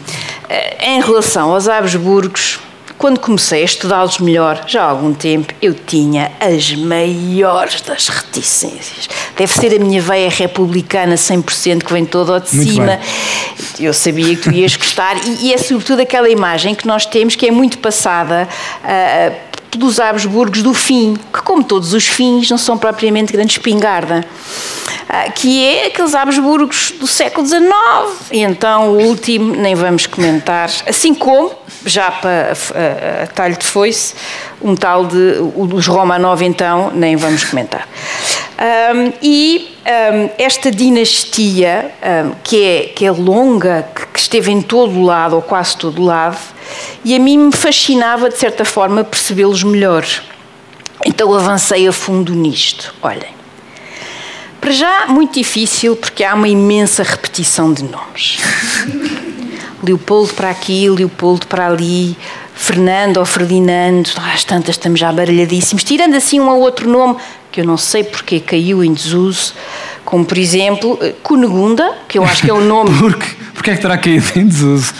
em relação aos Habsburgos, quando comecei a estudá-los melhor, já há algum tempo, eu tinha as maiores das reticências. Deve ser a minha veia republicana 100% que vem toda ao de muito cima. Bem. Eu sabia que tu ias gostar e, e, é sobretudo aquela imagem que nós temos que é muito passada uh, pelos Habsburgos do fim, que como todos os fins não são propriamente grande espingarda. Ah, que é aqueles Habsburgos do século XIX. E então o último nem vamos comentar, assim como, já para a, talho de foice, um tal de os Romanov então nem vamos comentar. Um, e um, esta dinastia, um, que, é, que é longa, que, que esteve em todo lado, ou quase todo lado, e a mim me fascinava, de certa forma, percebê-los melhor. Então avancei a fundo nisto. Olhem, para já, muito difícil, porque há uma imensa repetição de nomes. Leopoldo para aqui, Leopoldo para ali, Fernando ou Ferdinando, às tantas estamos já baralhadíssimos, tirando assim um ou outro nome que eu não sei porque caiu em desuso, como por exemplo Cunegunda, que eu acho que é o nome. porque, porque é que terá caído em desuso?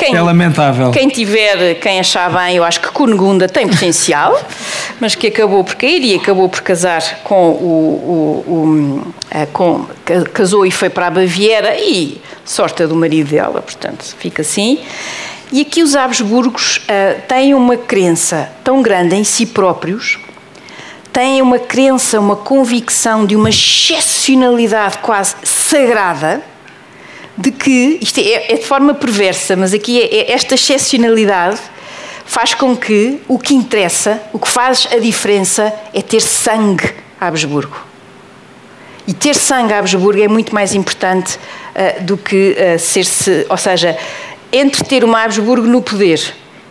Quem, é lamentável. Quem tiver, quem achar bem, eu acho que Cunegunda tem potencial, mas que acabou por cair e acabou por casar com o. o, o eh, com, casou e foi para a Baviera e sorte do marido dela, portanto, fica assim. E aqui os Habsburgos uh, têm uma crença tão grande em si próprios, têm uma crença, uma convicção de uma excepcionalidade quase sagrada de que, isto é, é de forma perversa, mas aqui é, é, esta excepcionalidade faz com que o que interessa, o que faz a diferença é ter sangue a Habsburgo. E ter sangue Habsburgo é muito mais importante uh, do que uh, ser-se. Ou seja, entre ter uma Habsburgo no poder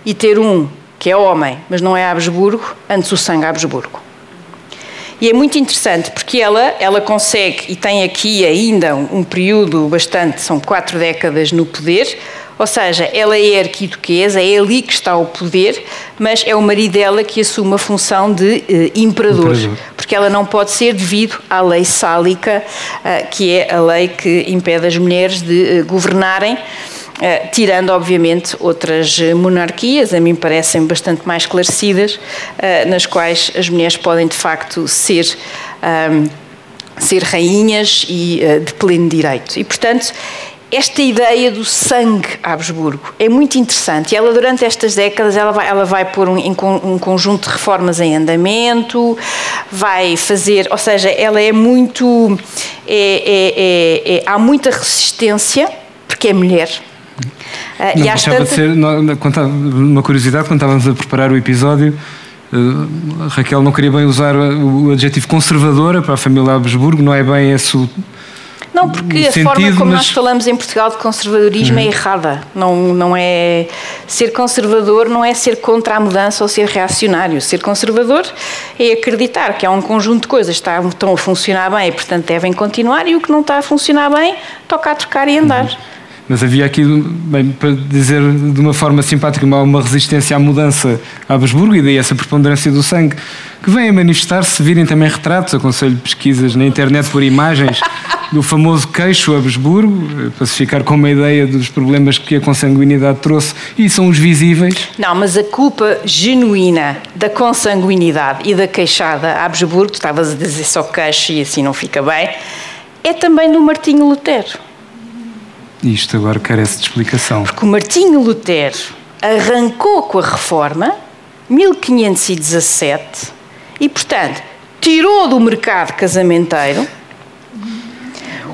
e ter um que é homem, mas não é Habsburgo, antes o sangue Habsburgo. E é muito interessante porque ela, ela consegue, e tem aqui ainda um, um período bastante, são quatro décadas no poder, ou seja, ela é arquiduquesa, é ali que está o poder, mas é o marido dela que assume a função de eh, imperador, imperador, porque ela não pode ser devido à lei sálica, eh, que é a lei que impede as mulheres de eh, governarem. Uh, tirando, obviamente, outras monarquias, a mim parecem bastante mais esclarecidas, uh, nas quais as mulheres podem de facto ser. Um, ser rainhas e uh, de pleno direito. E, portanto, esta ideia do sangue Habsburgo é muito interessante. Ela, durante estas décadas, ela vai, ela vai pôr um, um, conjunto de reformas em andamento, vai fazer, ou seja, ela é muito. É, é, é, é há muita resistência, porque é mulher. Ah, não, e deixava tantas... de ser, uma curiosidade, quando estávamos a preparar o episódio, uh, Raquel não queria bem usar o adjetivo conservadora para a família Habsburgo, não é bem esse o não, porque a sentido, forma como mas... nós falamos em Portugal de conservadorismo é uhum. é errada. Não, não é ser conservador não é ser contra a mudança ou ser reacionário. Ser conservador é acreditar que há um conjunto de coisas que estão a funcionar bem e, portanto, devem continuar e o que não está a funcionar bem toca a trocar e andar. Uhum. Mas havia aqui, bem, para dizer de uma forma simpática, uma, uma resistência à mudança a Habsburgo e daí essa preponderância do sangue, que vem a manifestar-se se virem também retratos, aconselho pesquisas na internet por imagens do famoso queixo Habsburgo, para se ficar com uma ideia dos problemas que a consanguinidade trouxe, e são os visíveis. Não, mas a culpa genuína da consanguinidade e da queixada Habsburgo, tu estavas a dizer só queixo e assim não fica bem, é também do Martinho Lutero. Isto agora carece de explicação. Porque o Martinho Lutero arrancou com a reforma, 1517, e, portanto, tirou do mercado casamenteiro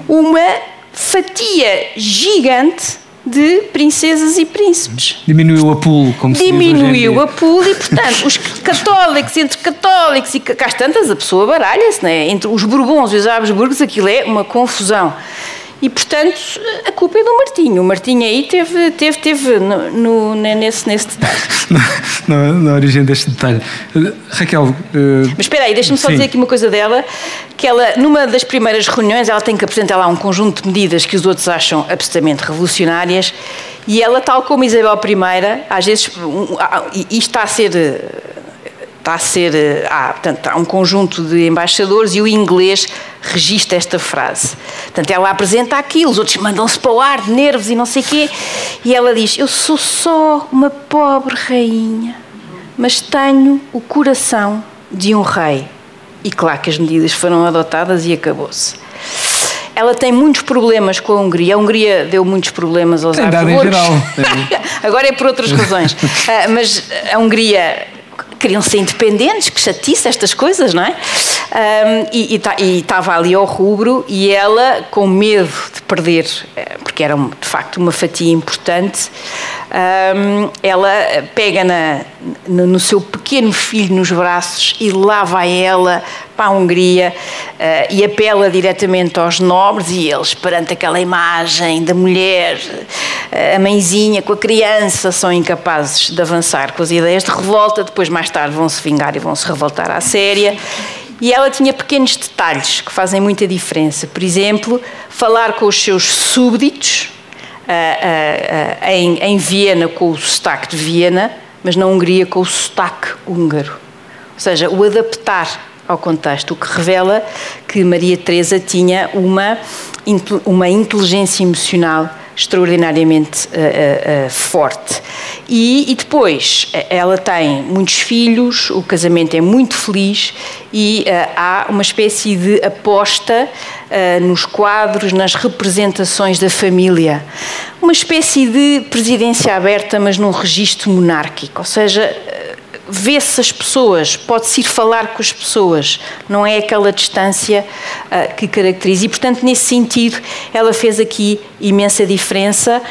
uma fatia gigante de princesas e príncipes. Diminuiu a pool, como se Diminuiu a pool e, portanto, os católicos, entre católicos e cá tantas, a pessoa baralha-se, né? entre os Bourbons e os Habsburgos, aquilo é uma confusão. E, portanto, a culpa é do Martinho. O Martinho aí teve, teve, teve no, no nesse, nesse detalhe. na, na, origem deste detalhe. Raquel. Uh, Mas espera aí, deixa-me só dizer aqui uma coisa dela: que ela, numa das primeiras reuniões, ela tem que apresentar lá um conjunto de medidas que os outros acham absolutamente revolucionárias. E ela, tal como Isabel I, às vezes, isto está a ser está a ser. Eh, há, portanto, há um conjunto de embaixadores e o inglês registra esta frase. Portanto, ela apresenta aquilo, os outros mandam-se para o ar de nervos e não sei o quê, e ela diz: Eu sou só uma pobre rainha, mas tenho o coração de um rei. E claro que as medidas foram adotadas e acabou-se. Ela tem muitos problemas com a Hungria. A Hungria deu muitos problemas aos em geral. Agora é por outras razões. Uh, mas a Hungria queriam ser independentes, que chatice estas coisas, não é? Um, e estava ali ao rubro e ela, com medo de perder, eh, porque era de facto uma fatia importante, um, ela pega na, no, seu pequeno filho nos braços e lá vai ela para a Hungria uh, e apela diretamente aos nobres e eles, perante aquela imagem da mulher, uh, a mãezinha com a criança, são incapazes de avançar com as ideias de revolta, depois mais tarde vão se vingar e vão se revoltar à séria. E ela tinha pequenos detalhes que fazem muita diferença. Por exemplo, falar com os seus súbditos uh, uh, uh, em, em Viena com o sotaque de Viena, mas na Hungria com o sotaque húngaro. Ou seja, o adaptar ao contexto, o que revela que Maria Teresa tinha uma, uma inteligência emocional extraordinariamente uh, uh, forte. E, e, depois, ela tem muitos filhos, o casamento é muito feliz e uh, há uma espécie de aposta nos quadros, nas representações da família. Uma espécie de presidência aberta, mas num registro monárquico, ou seja, vê-se as pessoas, pode-se ir falar com as pessoas, não é aquela distância uh, que caracteriza. E, portanto, nesse sentido, ela fez aqui imensa diferença.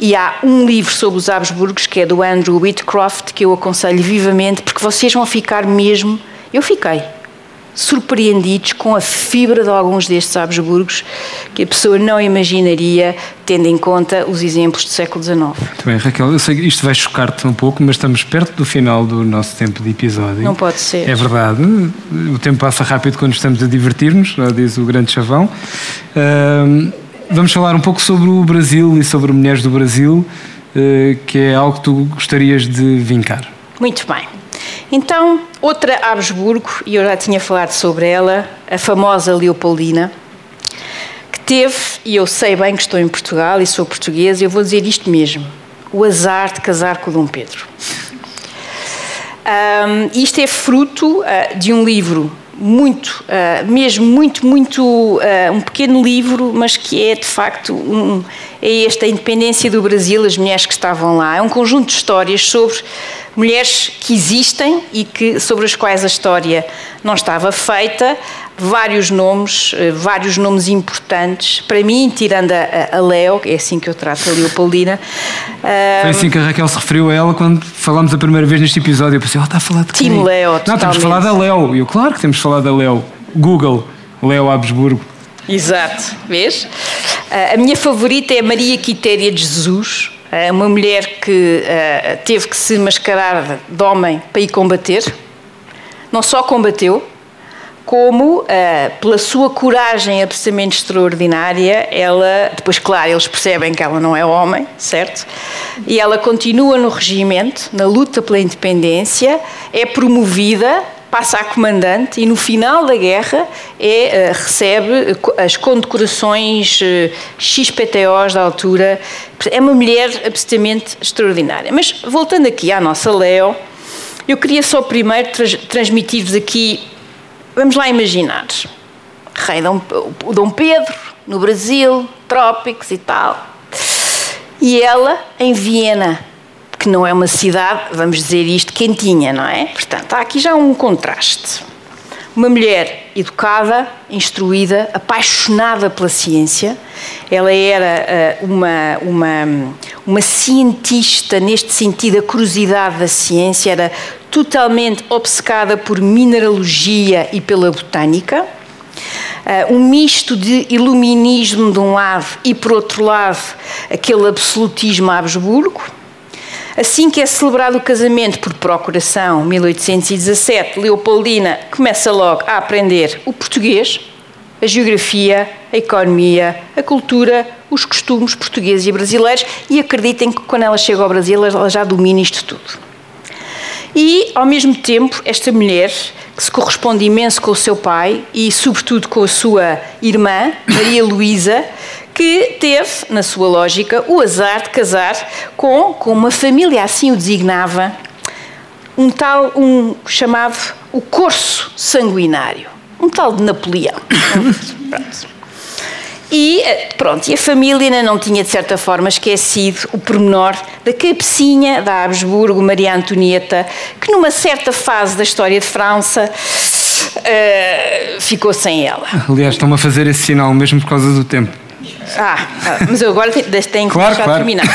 E há um livro sobre os Habsburgos, que é do Andrew Whitcroft, que eu aconselho vivamente, porque vocês vão ficar mesmo. Eu fiquei. Surpreendidos com a fibra de alguns destes Habsburgos que a pessoa não imaginaria, tendo em conta os exemplos do século XIX. Muito bem, Raquel, eu sei que isto vai chocar-te um pouco, mas estamos perto do final do nosso tempo de episódio. Não pode ser. É verdade. O tempo passa rápido quando estamos a divertir-nos, diz o grande chavão. vamos falar um pouco sobre o Brasil e sobre mulheres do Brasil, eh, que é algo que tu gostarias de vincar. Muito bem. Então, outra Habsburgo, e eu já tinha falado sobre ela, a famosa Leopoldina, que teve, e eu sei bem que estou em Portugal e sou portuguesa, eu vou dizer isto mesmo: o azar de casar com Dom Pedro. Um, isto é fruto uh, de um livro muito, uh, mesmo muito, muito, uh, um pequeno livro, mas que é de facto um, é esta a independência do Brasil, as mulheres que estavam lá. É um conjunto de histórias sobre mulheres que existem e que, sobre as quais a história não estava feita, vários nomes, eh, vários nomes importantes. Para mim, tirando a, a Leo, é assim que eu trato a Leopoldina. Foi assim que a Raquel se referiu a ela quando falámos a primeira vez neste episódio. Eu pensei, ela está a falar de quem? Tim Leo, Não, totalmente. temos falar da Leo. E eu, claro que temos de falar da Leo. Google, Leo Habsburgo. Exato, vês? A minha favorita é Maria Quitéria de Jesus, uma mulher que uh, teve que se mascarar de homem para ir combater. Não só combateu, como uh, pela sua coragem absolutamente extraordinária, ela, depois, claro, eles percebem que ela não é homem, certo? E ela continua no regimento, na luta pela independência, é promovida passa a comandante e no final da guerra é, uh, recebe as condecorações uh, XPTOs da altura. É uma mulher absolutamente extraordinária. Mas voltando aqui à nossa Leo, eu queria só primeiro trans transmitir-vos aqui, vamos lá imaginar, rei Dom, Dom Pedro, no Brasil, trópicos e tal, e ela em Viena, que não é uma cidade, vamos dizer isto, quentinha, não é? Portanto, há aqui já um contraste. Uma mulher educada, instruída, apaixonada pela ciência. Ela era uh, uma, uma, uma cientista, neste sentido, a curiosidade da ciência, era totalmente obcecada por mineralogia e pela botânica. Uh, um misto de iluminismo de um lado e, por outro lado, aquele absolutismo Habsburgo. Assim que é celebrado o casamento por procuração, 1817, Leopoldina começa logo a aprender o português, a geografia, a economia, a cultura, os costumes portugueses e brasileiros e acreditem que quando ela chega ao Brasil ela já domina isto tudo. E, ao mesmo tempo, esta mulher, que se corresponde imenso com o seu pai e, sobretudo, com a sua irmã, Maria Luísa, que teve, na sua lógica, o azar de casar com, com uma família, assim o designava, um tal, um chamado o corso sanguinário, um tal de Napoleão. Pronto. E pronto, e a família ainda não tinha de certa forma esquecido o pormenor da cabecinha da Habsburgo, Maria Antonieta, que numa certa fase da história de França uh, ficou sem ela. Aliás, estão-me a fazer esse sinal mesmo por causa do tempo. Ah, mas eu agora tenho que claro, claro. terminar.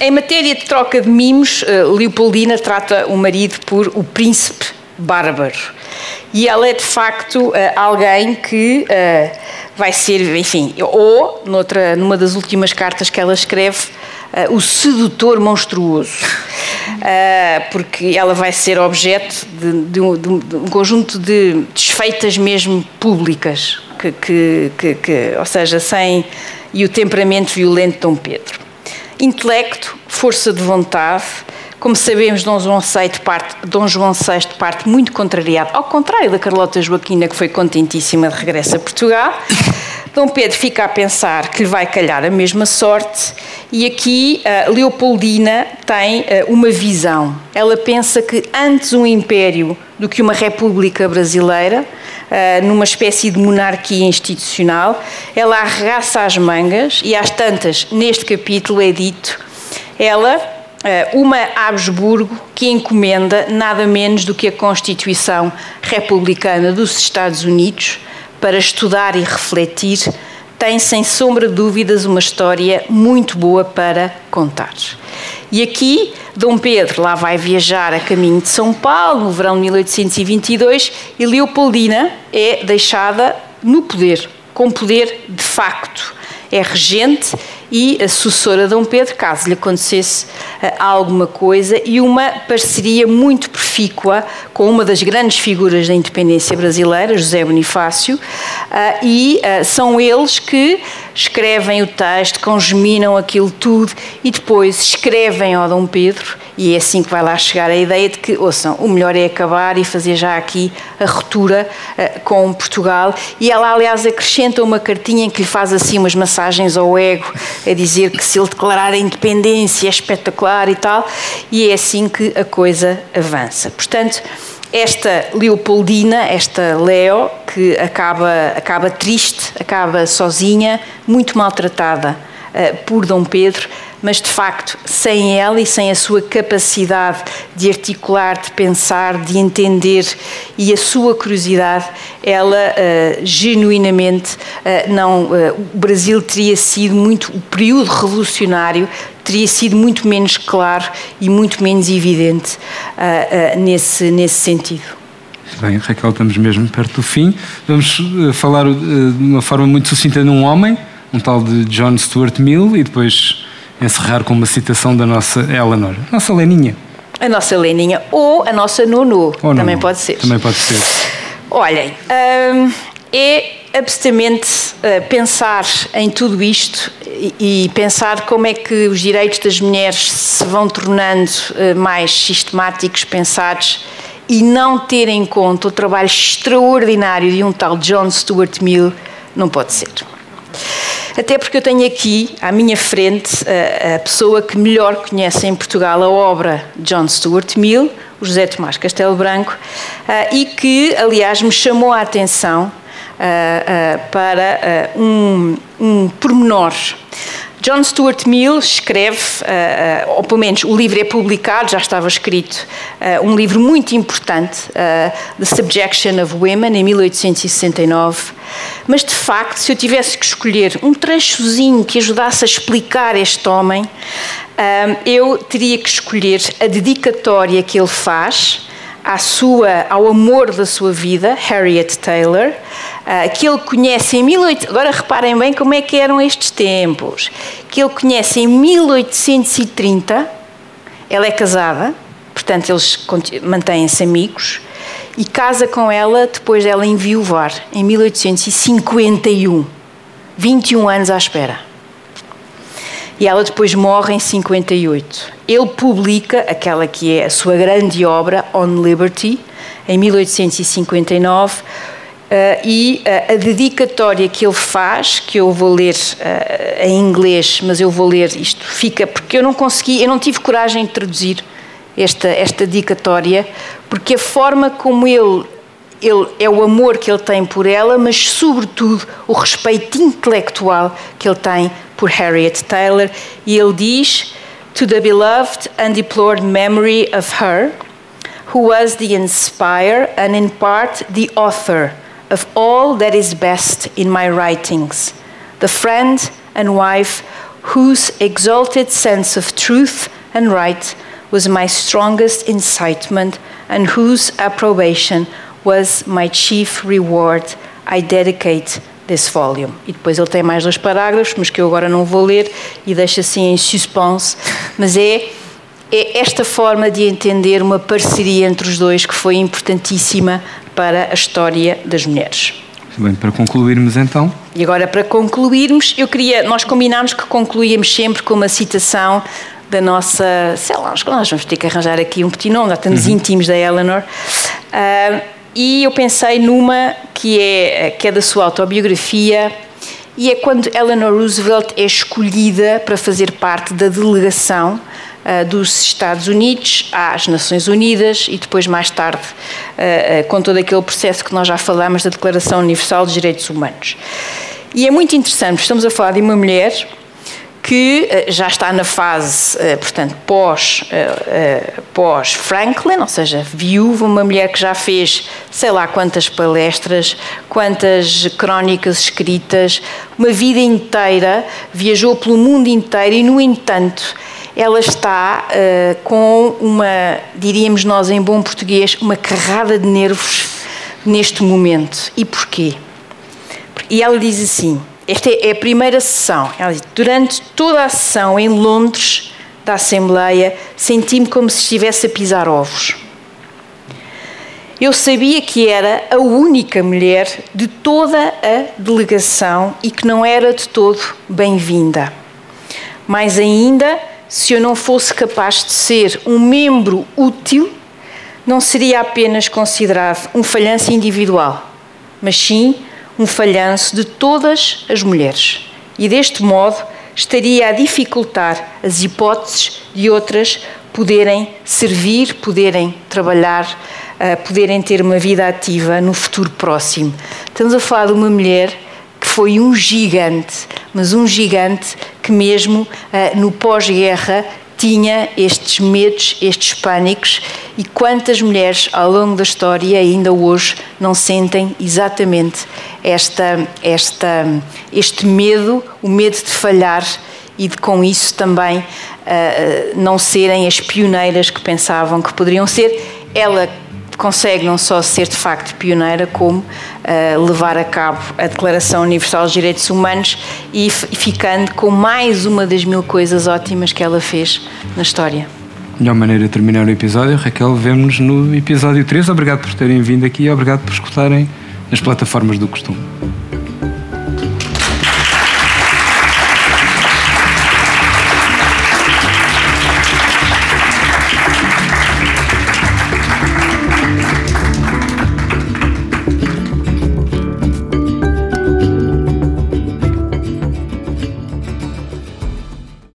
em matéria de troca de mimos, eh, Leopoldina trata o marido por o príncipe bárbaro. E ela é de facto eh, alguém que uh, vai ser, enfim, ou noutra, numa das últimas cartas que ela escreve, uh, o sedutor monstruoso. Uh, porque ela vai ser objeto de, de, um, de, um, conjunto de desfeitas mesmo públicas que, que, que, que, ou seja, sem e o temperamento violento de Dom Pedro. Intelecto, força de vontade, como sabemos, Dom João VI parte, Dom João VI parte muito contrariado, ao contrário da Carlota Joaquina, que foi contentíssima de regresso a Portugal. Dom Pedro fica a pensar que lhe vai calhar a mesma sorte e aqui uh, Leopoldina tem uh, uma visão. Ela pensa que antes um império do que uma república brasileira, numa espécie de monarquia institucional, ela arregaça as mangas e às tantas, neste capítulo é dito, ela uma Habsburgo que encomenda nada menos do que a Constituição Republicana dos Estados Unidos, para estudar e refletir, tem sem sombra de dúvidas uma história muito boa para contar. E aqui, Dom Pedro lá vai viajar a caminho de São Paulo, no verão de 1822, e Leopoldina é deixada no poder, com poder de facto. É regente e a sucessora Dom Pedro, caso lhe acontecesse uh, alguma coisa, e uma parceria muito profícua com uma das grandes figuras da independência brasileira, José Bonifácio, uh, e uh, são eles que escrevem o texto, congeminam aquilo tudo e depois escrevem ao Dom Pedro, e é assim que vai lá chegar a ideia de que, ouçam, o melhor é acabar e fazer já aqui a ruptura com Portugal. E ela, aliás, acrescenta uma cartinha em que lhe faz assim umas massagens ao ego a dizer que se ele declarar a independência é espetacular e tal, e é assim que a coisa avança. Portanto, esta Leopoldina, esta Leo, que acaba, acaba triste, acaba sozinha, muito maltratada uh, por Dom Pedro, mas de facto, sem ela e sem a sua capacidade de articular, de pensar, de entender e a sua curiosidade, ela uh, genuinamente uh, não. Uh, o Brasil teria sido muito. O período revolucionário teria sido muito menos claro e muito menos evidente nesse, nesse sentido. Bem, Raquel, estamos mesmo perto do fim. Vamos falar de uma forma muito sucinta num homem, um tal de John Stuart Mill, e depois encerrar com uma citação da nossa Eleanor, nossa Leninha. A nossa Leninha ou a nossa Nunu, ou também pode ser. Também pode ser. Olhem, hum, é absolutamente uh, pensar em tudo isto e, e, pensar como é que os direitos das mulheres se vão tornando uh, mais sistemáticos, pensados e não ter em conta o trabalho extraordinário de um tal John Stuart Mill, não pode ser. Até porque eu tenho aqui à minha frente a, a pessoa que melhor conhece em Portugal a obra de John Stuart Mill, o José Tomás Castelo Branco, e que, aliás, me chamou a atenção para um, um pormenor. John Stuart Mill escreve, uh, uh, ou pelo menos o livro é publicado, já estava escrito, uh, um livro muito importante, The Subjection of Women, em 1869. Mas, de facto, se eu tivesse que escolher um trechozinho que ajudasse a explicar este homem, eu teria que escolher a dedicatória que ele faz à sua, ao amor da sua vida, Harriet Taylor, que ele conhece em 18... Agora reparem bem como é que eram estes tempos. Que ele conhece em 1830, ela é casada, portanto eles mantêm-se amigos, e casa com ela depois dela enviuvar, em 1851. 21 anos à espera e ela depois morre em 58. Ele publica aquela que é a sua grande obra, On Liberty, em 1859, Uh, e uh, a dedicatória que ele faz, que eu vou ler uh, em inglês, mas eu vou ler isto, fica, porque eu não consegui, eu não tive coragem de traduzir esta, esta dedicatória, porque a forma como ele, ele, é o amor que ele tem por ela, mas sobretudo o respeito intelectual que ele tem por Harriet Taylor, e ele diz: To the beloved and deplored memory of her, who was the inspirer and in part the author of all that is best in my writings, the friend and wife whose exalted sense of truth and right was my strongest incitement and whose approbation was my chief reward, I dedicate desse volume. E depois ele tem mais dois parágrafos, mas que eu agora não vou ler e deixo assim em suspense, mas é, é esta forma de entender uma parceria entre os dois que foi importantíssima para a história das mulheres. Bem, para concluirmos então. E agora para concluirmos, eu queria, nós combinámos que concluíamos sempre com uma citação da nossa, sei lá, nós vamos ter que arranjar aqui um petit nome, já estamos uhum. íntimos da Eleanor. Uh, e eu pensei numa que é, que é da sua autobiografia e é quando Eleanor Roosevelt é escolhida para fazer parte da delegação dos Estados Unidos às Nações Unidas e depois mais tarde uh, uh, com todo aquele processo que nós já falamos da Declaração Universal dos Direitos Humanos. E é muito interessante, estamos a falar de uma mulher que eh, já está na fase, eh, portanto, pós, eh, pós Franklin, ou seja, viúva, uma mulher que já fez sei lá quantas palestras, quantas crónicas escritas, uma vida inteira, viajou pelo mundo inteiro e, no entanto, ela está uh, com uma, diríamos nós em bom português, uma carrada de nervos neste momento. E porquê? E ela diz assim: esta é a primeira sessão. Ela diz, durante toda a sessão em Londres da Assembleia, senti-me como se estivesse a pisar ovos. Eu sabia que era a única mulher de toda a delegação e que não era de todo bem-vinda. Mais ainda, se eu não fosse capaz de ser um membro útil, não seria apenas considerado um falhanço individual, mas sim um falhanço de todas as mulheres. E deste modo estaria a dificultar as hipóteses de outras poderem servir, poderem trabalhar, uh, poderem ter uma vida ativa no futuro próximo. Estamos a falar de uma mulher foi um gigante, mas um gigante que mesmo uh, no pós-guerra tinha estes medos, estes pânicos e quantas mulheres ao longo da história ainda hoje não sentem exatamente esta, esta, este medo, o medo de falhar e de com isso também uh, não serem as pioneiras que pensavam que poderiam ser. Ela consegue não só ser de facto pioneira, como uh, levar a cabo a Declaração Universal dos Direitos Humanos e ficando com mais uma das mil coisas ótimas que ela fez na história. Melhor maneira de terminar o episódio, Raquel, vemos no episódio 3. Obrigado por terem vindo aqui e obrigado por escutarem as plataformas do costume.